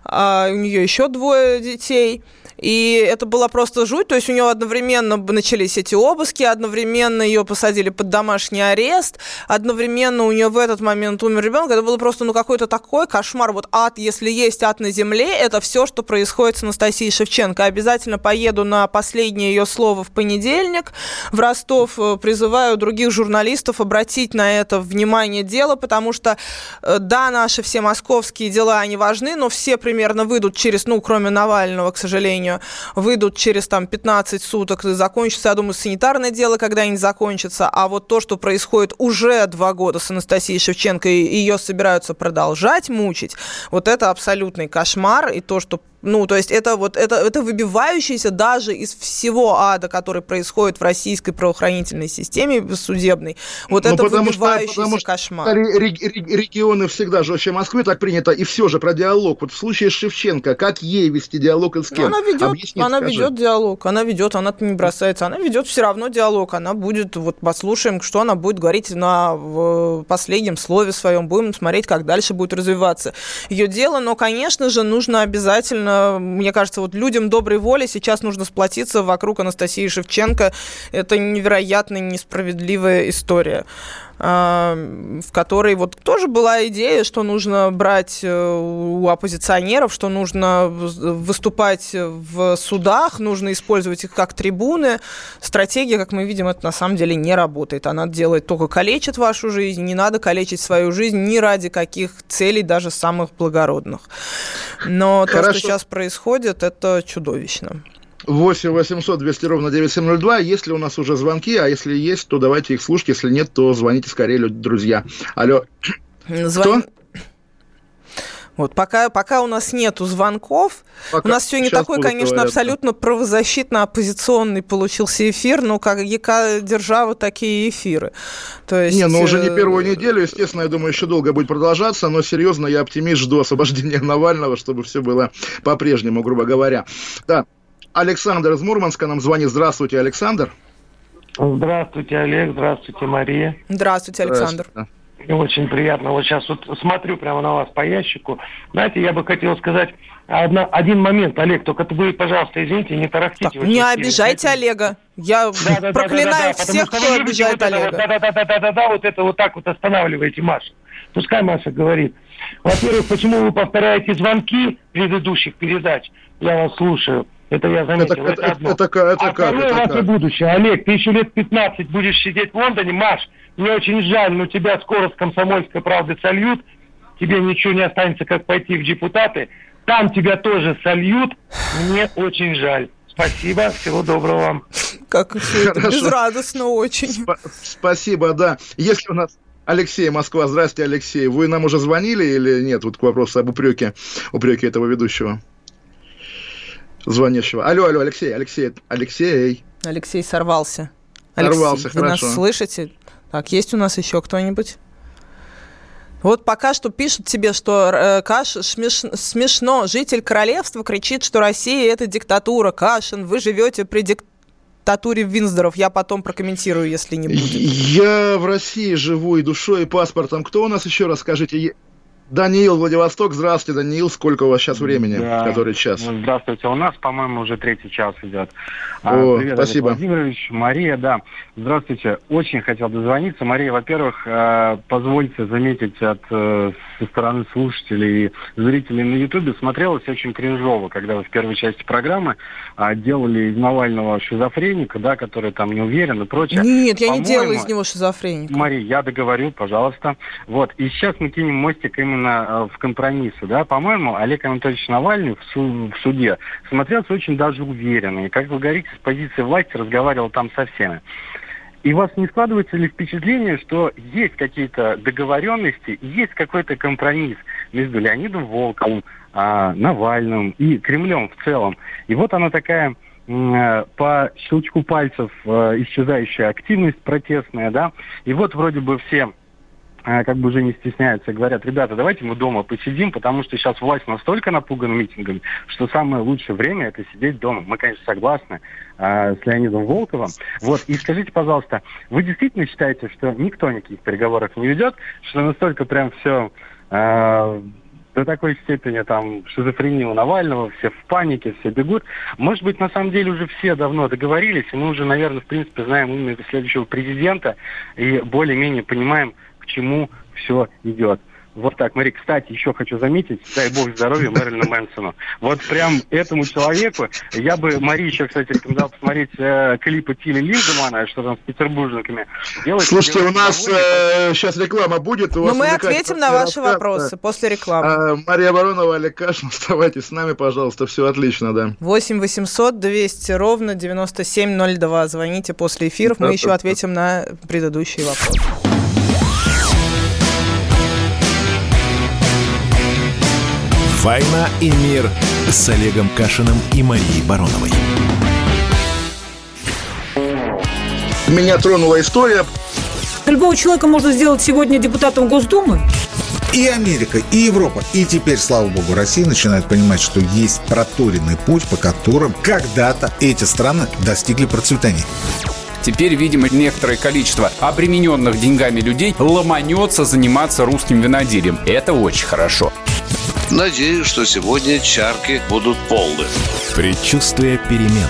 а у нее еще двое детей. И это была просто жуть, то есть у нее одновременно начались эти обыски, одновременно ее посадили под домашний арест, одновременно у нее в этот момент умер ребенок. Это было просто ну какой-то такой кошмар. Вот ад, если есть ад на земле, это все, что происходит с Анастасией Шевченко. Обязательно поеду на последнее ее слово в понедельник в Ростов. Э, Призываю других журналистов обратить на это внимание дела, потому что, э, да, наши все московские дела, они важны, но все примерно выйдут через, ну, кроме Навального, к сожалению, выйдут через там 15 суток закончится, я думаю, санитарное дело когда-нибудь закончится, а вот то, что происходит уже два года с Анастасией Шевченко, и ее собираются продолжать мучить, вот это абсолютный кошмар, и то, что Ну, то есть это вот это, это выбивающийся даже из всего ада, который происходит в российской правоохранительной системе судебной. Вот ну, это потому выбивающийся что, потому кошмар. Что регионы всегда жестче Москвы, так принято. И все же про диалог. Вот в случае Шевченко, как ей вести диалог и с кем? Она ведет, Объясни, она ведет диалог, она ведет, она не бросается, она ведет все равно диалог. Она будет, вот послушаем, что она будет говорить на последнем слове своем, будем смотреть, как дальше будет развиваться ее дело. Но, конечно же, нужно обязательно, мне кажется, вот людям доброй воли сейчас нужно сплотиться вокруг Анастасии Шевченко. Это невероятно несправедливая история. А, в которой вот тоже была идея, что нужно брать э, у оппозиционеров, что нужно выступать в судах, нужно использовать их как трибуны. Стратегия, как мы видим, это на самом деле не работает. Она делает только калечит вашу жизнь. Не надо калечить свою жизнь ни ради каких целей, даже самых благородных. Но Хорошо. то, что сейчас происходит, это чудовищно. 8 800 200 ровно 9702. Есть ли у нас уже звонки? А если есть, то давайте их слушать. Если нет, то звоните скорее, друзья. Алло. Звон... Кто? Вот, пока, пока у нас нету звонков, пока, у нас сегодня такой, конечно, говорят. абсолютно правозащитно-оппозиционный получился эфир, но как яка держава, такие эфиры. То есть... Не, ну уже не э, первую неделю, естественно, я думаю, еще долго будет продолжаться, но серьезно, я оптимист, жду освобождения Навального, чтобы все было по-прежнему, грубо говоря. Да, Александр из Мурманска нам звонит. Здравствуйте, Александр. Здравствуйте, Олег. Здравствуйте, Мария. Здравствуйте, Александр. Здравствуйте. Очень приятно. Вот сейчас вот смотрю прямо на вас по ящику. Знаете, я бы хотел сказать одна, один момент, Олег, только вы, пожалуйста, извините, не тарахтите. Так, не обижайте знаете. Олега. Я да, да, проклинаю да, да, да, всех, кто обижает вот Олега. Да-да-да, вот это вот так вот останавливаете Маша. Пускай Маша говорит. Во-первых, почему вы повторяете звонки предыдущих передач? Я вас слушаю. Это я заметил. Это, это, это, это, это, это а как? это как? будущее. Олег, ты еще лет 15 будешь сидеть в Лондоне. Маш, мне очень жаль, но тебя скоро с комсомольской правды сольют. Тебе ничего не останется, как пойти в депутаты. Там тебя тоже сольют. Мне очень жаль. Спасибо, всего доброго вам. Как все это безрадостно очень. Сп- спасибо, да. Если у нас Алексей, Москва. Здравствуйте, Алексей. Вы нам уже звонили или нет? Вот к вопросу об упреке, упреке этого ведущего звонящего. Алло, алло, Алексей, Алексей, Алексей. Алексей сорвался. Алексей, сорвался, вы хорошо. нас слышите? Так, есть у нас еще кто-нибудь? Вот пока что пишут тебе, что э, Каш смеш, смешно. Житель королевства кричит, что Россия это диктатура. Кашин, вы живете при диктатуре Винздоров. Я потом прокомментирую, если не будет. Я в России живу и душой, и паспортом. Кто у нас еще раз, скажите? Даниил, Владивосток. Здравствуйте, Даниил. Сколько у вас сейчас времени? Да. Который час? Здравствуйте. У нас, по-моему, уже третий час идет. А, О, Привет, спасибо. Олег Владимирович, Мария, да. Здравствуйте. Очень хотел дозвониться. Мария, во-первых, э, позвольте заметить от э, со стороны слушателей и зрителей на Ютубе смотрелось очень кринжово, когда вы в первой части программы а, делали из Навального шизофреника, да, который там не уверен и прочее. Нет, я не делала из него шизофреника. Мария, я договорю, пожалуйста. Вот. И сейчас мы кинем мостик именно именно в компромиссы, да, по-моему, Олег Анатольевич Навальный в, су- в суде смотрелся очень даже уверенно. И, как вы говорите, с позиции власти разговаривал там со всеми. И у вас не складывается ли впечатление, что есть какие-то договоренности, есть какой-то компромисс между Леонидом Волковым, а, Навальным и Кремлем в целом? И вот она такая э, по щелчку пальцев э, исчезающая активность протестная, да, и вот вроде бы все как бы уже не стесняются, говорят, ребята, давайте мы дома посидим, потому что сейчас власть настолько напугана митингами, что самое лучшее время это сидеть дома. Мы, конечно, согласны э, с Леонидом Волковым. Вот, и скажите, пожалуйста, вы действительно считаете, что никто никаких переговоров не ведет, что настолько прям все э, до такой степени там шизофрения у Навального, все в панике, все бегут. Может быть, на самом деле уже все давно договорились, и мы уже, наверное, в принципе, знаем имя следующего президента и более-менее понимаем, к чему все идет. Вот так, Мари, кстати, еще хочу заметить, дай бог здоровья Мэрилину Мэнсону. Вот прям этому человеку, я бы, Мари еще, кстати, рекомендовал посмотреть э, клипы Тили Линдемана, что там с петербуржниками делать. Слушайте, у нас э, сейчас реклама будет. Но мы ответим на ваши рассказ, вопросы после рекламы. А, Мария Воронова, Олег Кашин, оставайтесь с нами, пожалуйста, все отлично, да. 8 800 200 ровно 9702. Звоните после эфиров, мы еще ответим на предыдущие вопросы. «Война и мир» с Олегом Кашиным и Марией Бароновой. Меня тронула история. Любого человека можно сделать сегодня депутатом Госдумы. И Америка, и Европа, и теперь, слава богу, Россия начинает понимать, что есть проторенный путь, по которым когда-то эти страны достигли процветания. Теперь, видимо, некоторое количество обремененных деньгами людей ломанется заниматься русским виноделием. Это очень хорошо. Надеюсь, что сегодня чарки будут полны. Предчувствие перемен.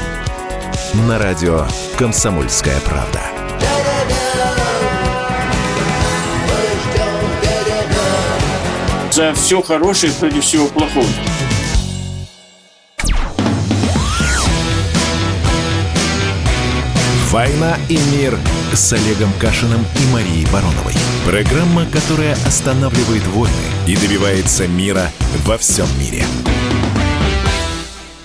На радио «Комсомольская правда». За все хорошее против всего плохого. «Война и мир» с Олегом Кашиным и Марией Бароновой. Программа, которая останавливает войны и добивается мира во всем мире.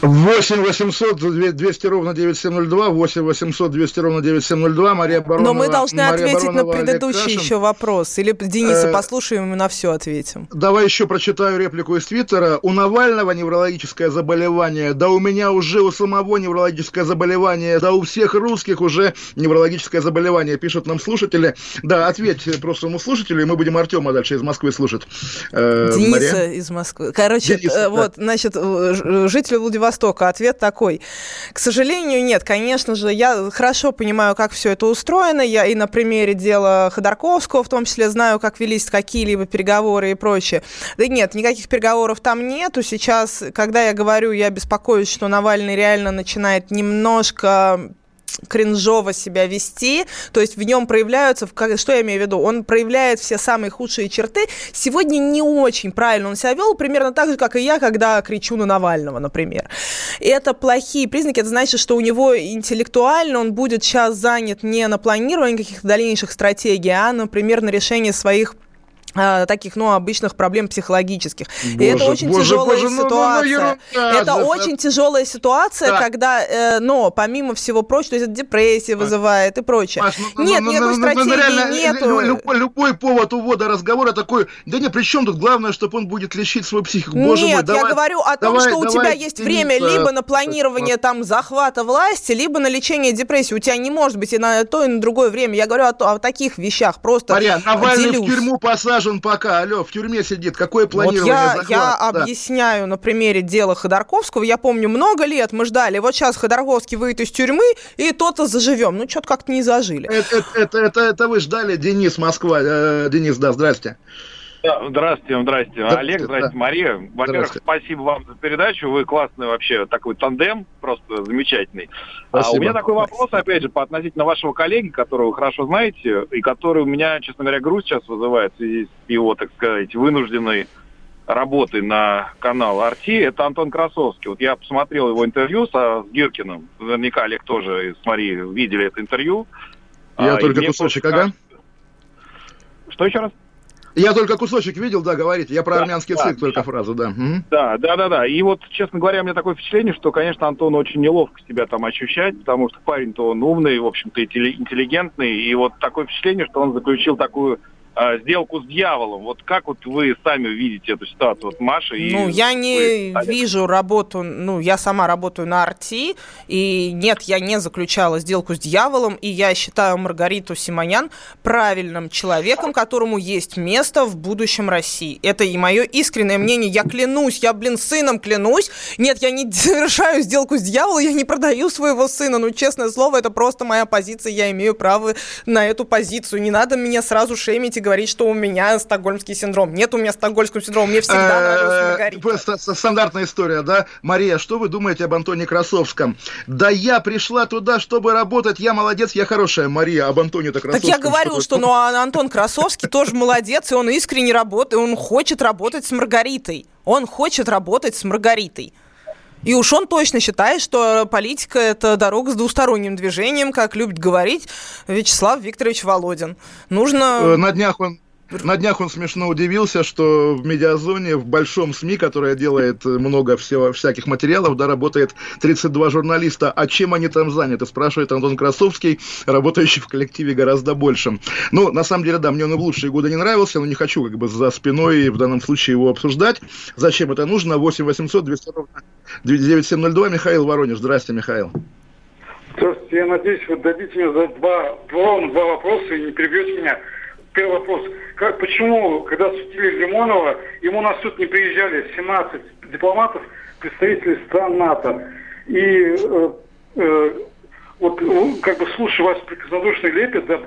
8 800 200 ровно 9702, 8 800 200 ровно 9702, Мария Баронова. Но мы должны Мария ответить Баронова, на предыдущий еще вопрос. Или Дениса э, послушаем и на все ответим. Давай еще прочитаю реплику из Твиттера. У Навального неврологическое заболевание, да у меня уже у самого неврологическое заболевание, да у всех русских уже неврологическое заболевание, пишут нам слушатели. Да, ответь прошлому слушателю, и мы будем Артема дальше из Москвы слушать. Э, Дениса Мария? из Москвы. Короче, Денис, э, вот, да. значит, жители Владивостока Востока? Ответ такой. К сожалению, нет. Конечно же, я хорошо понимаю, как все это устроено. Я и на примере дела Ходорковского, в том числе, знаю, как велись какие-либо переговоры и прочее. Да нет, никаких переговоров там нету. Сейчас, когда я говорю, я беспокоюсь, что Навальный реально начинает немножко кринжово себя вести, то есть в нем проявляются, что я имею в виду, он проявляет все самые худшие черты. Сегодня не очень правильно он себя вел, примерно так же, как и я, когда кричу на Навального, например. Это плохие признаки, это значит, что у него интеллектуально он будет сейчас занят не на планировании каких-то дальнейших стратегий, а, например, на решении своих таких, ну, обычных проблем психологических. Боже, и это очень боже, тяжелая боже, ситуация. Ну, ну, ерунда, это очень тяжелая ситуация, да. когда, э, но помимо всего прочего, то есть это депрессия а. вызывает и прочее. Маш, ну, Нет, ну, никакой ну, стратегии ну, реально, нету. Любой, любой повод увода разговора такой, да не, при чем тут главное, чтобы он будет лечить свою психику. Боже Нет, мой, давай, я говорю о том, давай, что у тебя есть время либо на планирование там захвата власти, либо на лечение депрессии. У тебя не может быть и на то, и на другое время. Я говорю о, о таких вещах. Просто Мария, Навальный делюсь. в тюрьму посажен посажен пока, алло, в тюрьме сидит. Какое планирование вот я, захват? Я да. объясняю на примере дела Ходорковского. Я помню, много лет мы ждали, вот сейчас Ходорковский выйдет из тюрьмы, и то-то заживем. Ну, что-то как-то не зажили. Это, это, это, это, это вы ждали, Денис, Москва. Э, Денис, да, здрасте. Здравствуйте, здравствуйте. Да, Олег, здравствуйте, да. Мария. Во-первых, спасибо вам за передачу. Вы классный вообще такой тандем, просто замечательный. Спасибо. А у меня такой вопрос, опять же, по относительно вашего коллеги, которого вы хорошо знаете, и который у меня, честно говоря, грусть сейчас вызывает в связи с его, так сказать, вынужденной работы на канал Арти, это Антон Красовский. Вот я посмотрел его интервью со, с Гиркиным. Наверняка Олег тоже с Марией видели это интервью. Я а, только кусочек, ага. Что еще раз? Я только кусочек видел, да, говорите. Я про да, армянский да, цирк да. только фразу, да. Да, да, да, да. И вот, честно говоря, у меня такое впечатление, что, конечно, Антон очень неловко себя там ощущать, потому что парень-то он умный, в общем-то, интеллигентный. И вот такое впечатление, что он заключил такую а, сделку с дьяволом. Вот как вот вы сами видите эту ситуацию, вот Маша и... Ну, я не вы, вижу работу, ну, я сама работаю на Арти, и нет, я не заключала сделку с дьяволом, и я считаю Маргариту Симонян правильным человеком, которому есть место в будущем России. Это и мое искреннее мнение. Я клянусь, я, блин, сыном клянусь. Нет, я не совершаю сделку с дьяволом, я не продаю своего сына. Ну, честное слово, это просто моя позиция, я имею право на эту позицию. Не надо меня сразу шеймить и говорить, что у меня стокгольмский синдром. Нет у меня стокгольмского синдрома, мне всегда нравился Маргарита. Стандартная история, да? Мария, что вы думаете об Антоне Красовском? Да я пришла туда, чтобы работать, я молодец, я хорошая. Мария, об Антоне-то Красовском. Так я говорю, что ну, а Антон Красовский тоже молодец, и он искренне работает, он хочет работать с Маргаритой. Он хочет работать с Маргаритой. И уж он точно считает, что политика – это дорога с двусторонним движением, как любит говорить Вячеслав Викторович Володин. Нужно... Э, на днях он на днях он смешно удивился, что в медиазоне, в большом СМИ, которая делает много всего, всяких материалов, да, работает 32 журналиста. А чем они там заняты? Спрашивает Антон Красовский, работающий в коллективе гораздо большим. Ну, на самом деле, да, мне он и в лучшие годы не нравился, но не хочу как бы за спиной в данном случае его обсуждать. Зачем это нужно? 8 800 200 9702. Михаил Воронеж. Здрасте, Михаил. Здравствуйте. Я надеюсь, вы дадите мне за два, два, два вопроса и не перебьете меня. Первый вопрос. Как, почему, когда судили Лимонова, ему на суд не приезжали 17 дипломатов, представителей стран НАТО? И э, э, вот ну, как бы слушая вас прекраснодушный лепет, да,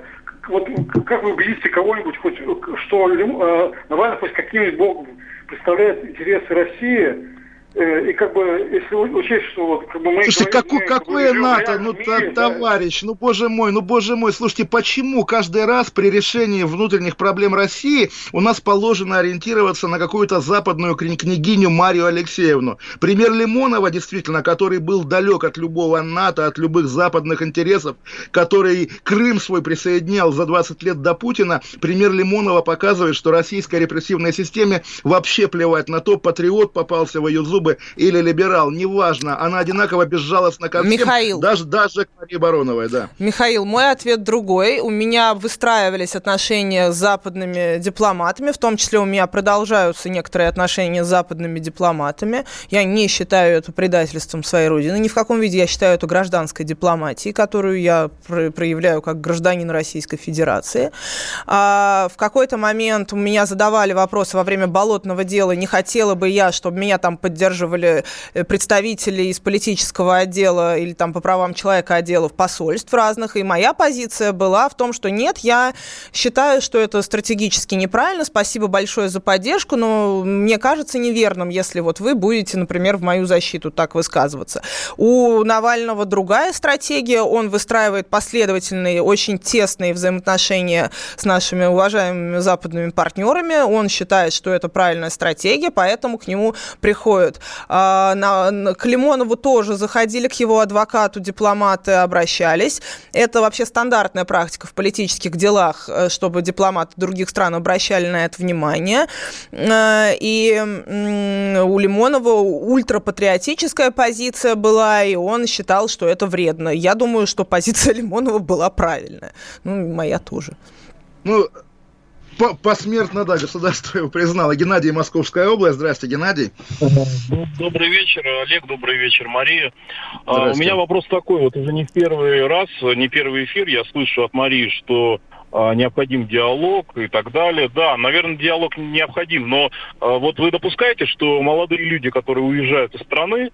вот как вы убедите кого-нибудь, хоть что э, Навальный хоть каким-нибудь богом представляет интересы России, Э, и как бы, если учесть, что вот как бы мы... Слушайте, говорим, каку, мы, какое НАТО, ну, мире, товарищ, да? ну, боже мой, ну, боже мой, слушайте, почему каждый раз при решении внутренних проблем России у нас положено ориентироваться на какую-то западную княгиню Марию Алексеевну? Пример Лимонова, действительно, который был далек от любого НАТО, от любых западных интересов, который Крым свой присоединял за 20 лет до Путина, пример Лимонова показывает, что российской репрессивной системе вообще плевать на то, патриот попался в ее зубы, зубы или либерал, неважно, она одинаково безжалостна ко всем, Михаил. даже, даже к Марии Бароновой, да. Михаил, мой ответ другой. У меня выстраивались отношения с западными дипломатами, в том числе у меня продолжаются некоторые отношения с западными дипломатами. Я не считаю это предательством своей родины, ни в каком виде я считаю это гражданской дипломатией, которую я проявляю как гражданин Российской Федерации. А в какой-то момент у меня задавали вопросы во время болотного дела, не хотела бы я, чтобы меня там поддержали поддерживали э, представители из политического отдела или там по правам человека отделов посольств разных. И моя позиция была в том, что нет, я считаю, что это стратегически неправильно. Спасибо большое за поддержку, но мне кажется неверным, если вот вы будете, например, в мою защиту так высказываться. У Навального другая стратегия. Он выстраивает последовательные, очень тесные взаимоотношения с нашими уважаемыми западными партнерами. Он считает, что это правильная стратегия, поэтому к нему приходят. А, на, к Лимонову тоже заходили, к его адвокату дипломаты обращались. Это вообще стандартная практика в политических делах, э, чтобы дипломаты других стран обращали на это внимание. Э, и у Лимонова ультрапатриотическая позиция была, и он считал, что это вредно. Я думаю, что позиция Лимонова была правильная. Ну, моя тоже. Ну, посмертно, да, государство его признало. Геннадий, Московская область. Здравствуйте, Геннадий. Добрый вечер, Олег, добрый вечер, Мария. А, у меня вопрос такой, вот уже не в первый раз, не первый эфир я слышу от Марии, что а, необходим диалог и так далее. Да, наверное, диалог необходим, но а, вот вы допускаете, что молодые люди, которые уезжают из страны,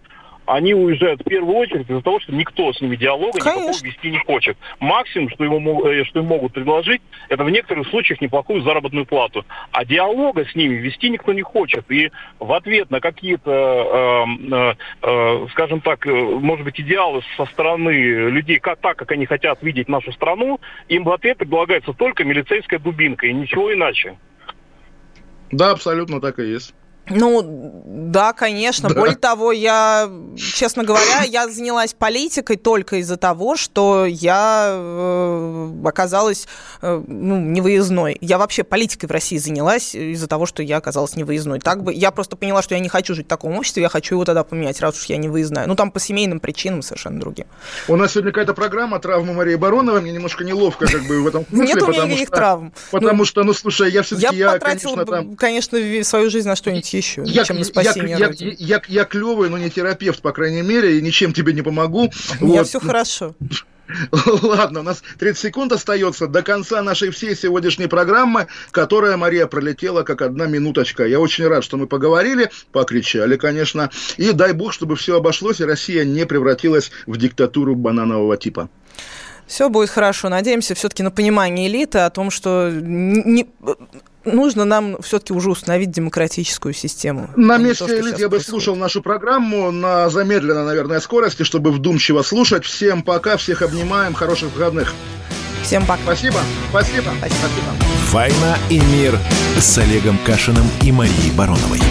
они уезжают в первую очередь из-за того, что никто с ними диалога Конечно. никакого вести не хочет. Максимум, что, ему, э, что им могут предложить, это в некоторых случаях неплохую заработную плату. А диалога с ними вести никто не хочет. И в ответ на какие-то, э, э, э, скажем так, э, может быть, идеалы со стороны людей, как, так, как они хотят видеть нашу страну, им в ответ предлагается только милицейская дубинка и ничего иначе. Да, абсолютно так и есть. Ну, да, конечно. Да. Более того, я, честно говоря, я занялась политикой только из-за того, что я э, оказалась э, ну, невыездной. Я вообще политикой в России занялась из-за того, что я оказалась невыездной. Так бы, я просто поняла, что я не хочу жить в таком обществе, я хочу его тогда поменять, раз уж я не выездная. Ну, там по семейным причинам совершенно другим. У нас сегодня какая-то программа «Травмы Марии Бароновой». Мне немножко неловко как бы в этом смысле. Нет у меня никаких травм. Потому ну, что, ну, слушай, я все-таки... Я, я потратила, конечно, свою жизнь на что-нибудь еще, я, чем на спасение я, я, я, я клевый, но не терапевт, по крайней мере, и ничем тебе не помогу. У меня вот. все хорошо. Ладно, у нас 30 секунд остается до конца нашей всей сегодняшней программы, которая, Мария, пролетела как одна минуточка. Я очень рад, что мы поговорили, покричали, конечно, и дай бог, чтобы все обошлось, и Россия не превратилась в диктатуру бананового типа. Все будет хорошо. Надеемся все-таки на понимание элиты о том, что не, нужно нам все-таки уже установить демократическую систему. На а месте элит я бы слушал нашу программу на замедленной, наверное, скорости, чтобы вдумчиво слушать. Всем пока, всех обнимаем, хороших выходных. Всем пока. Спасибо. Спасибо. Спасибо. «Война и мир» с Олегом Кашиным и Марией Бароновой.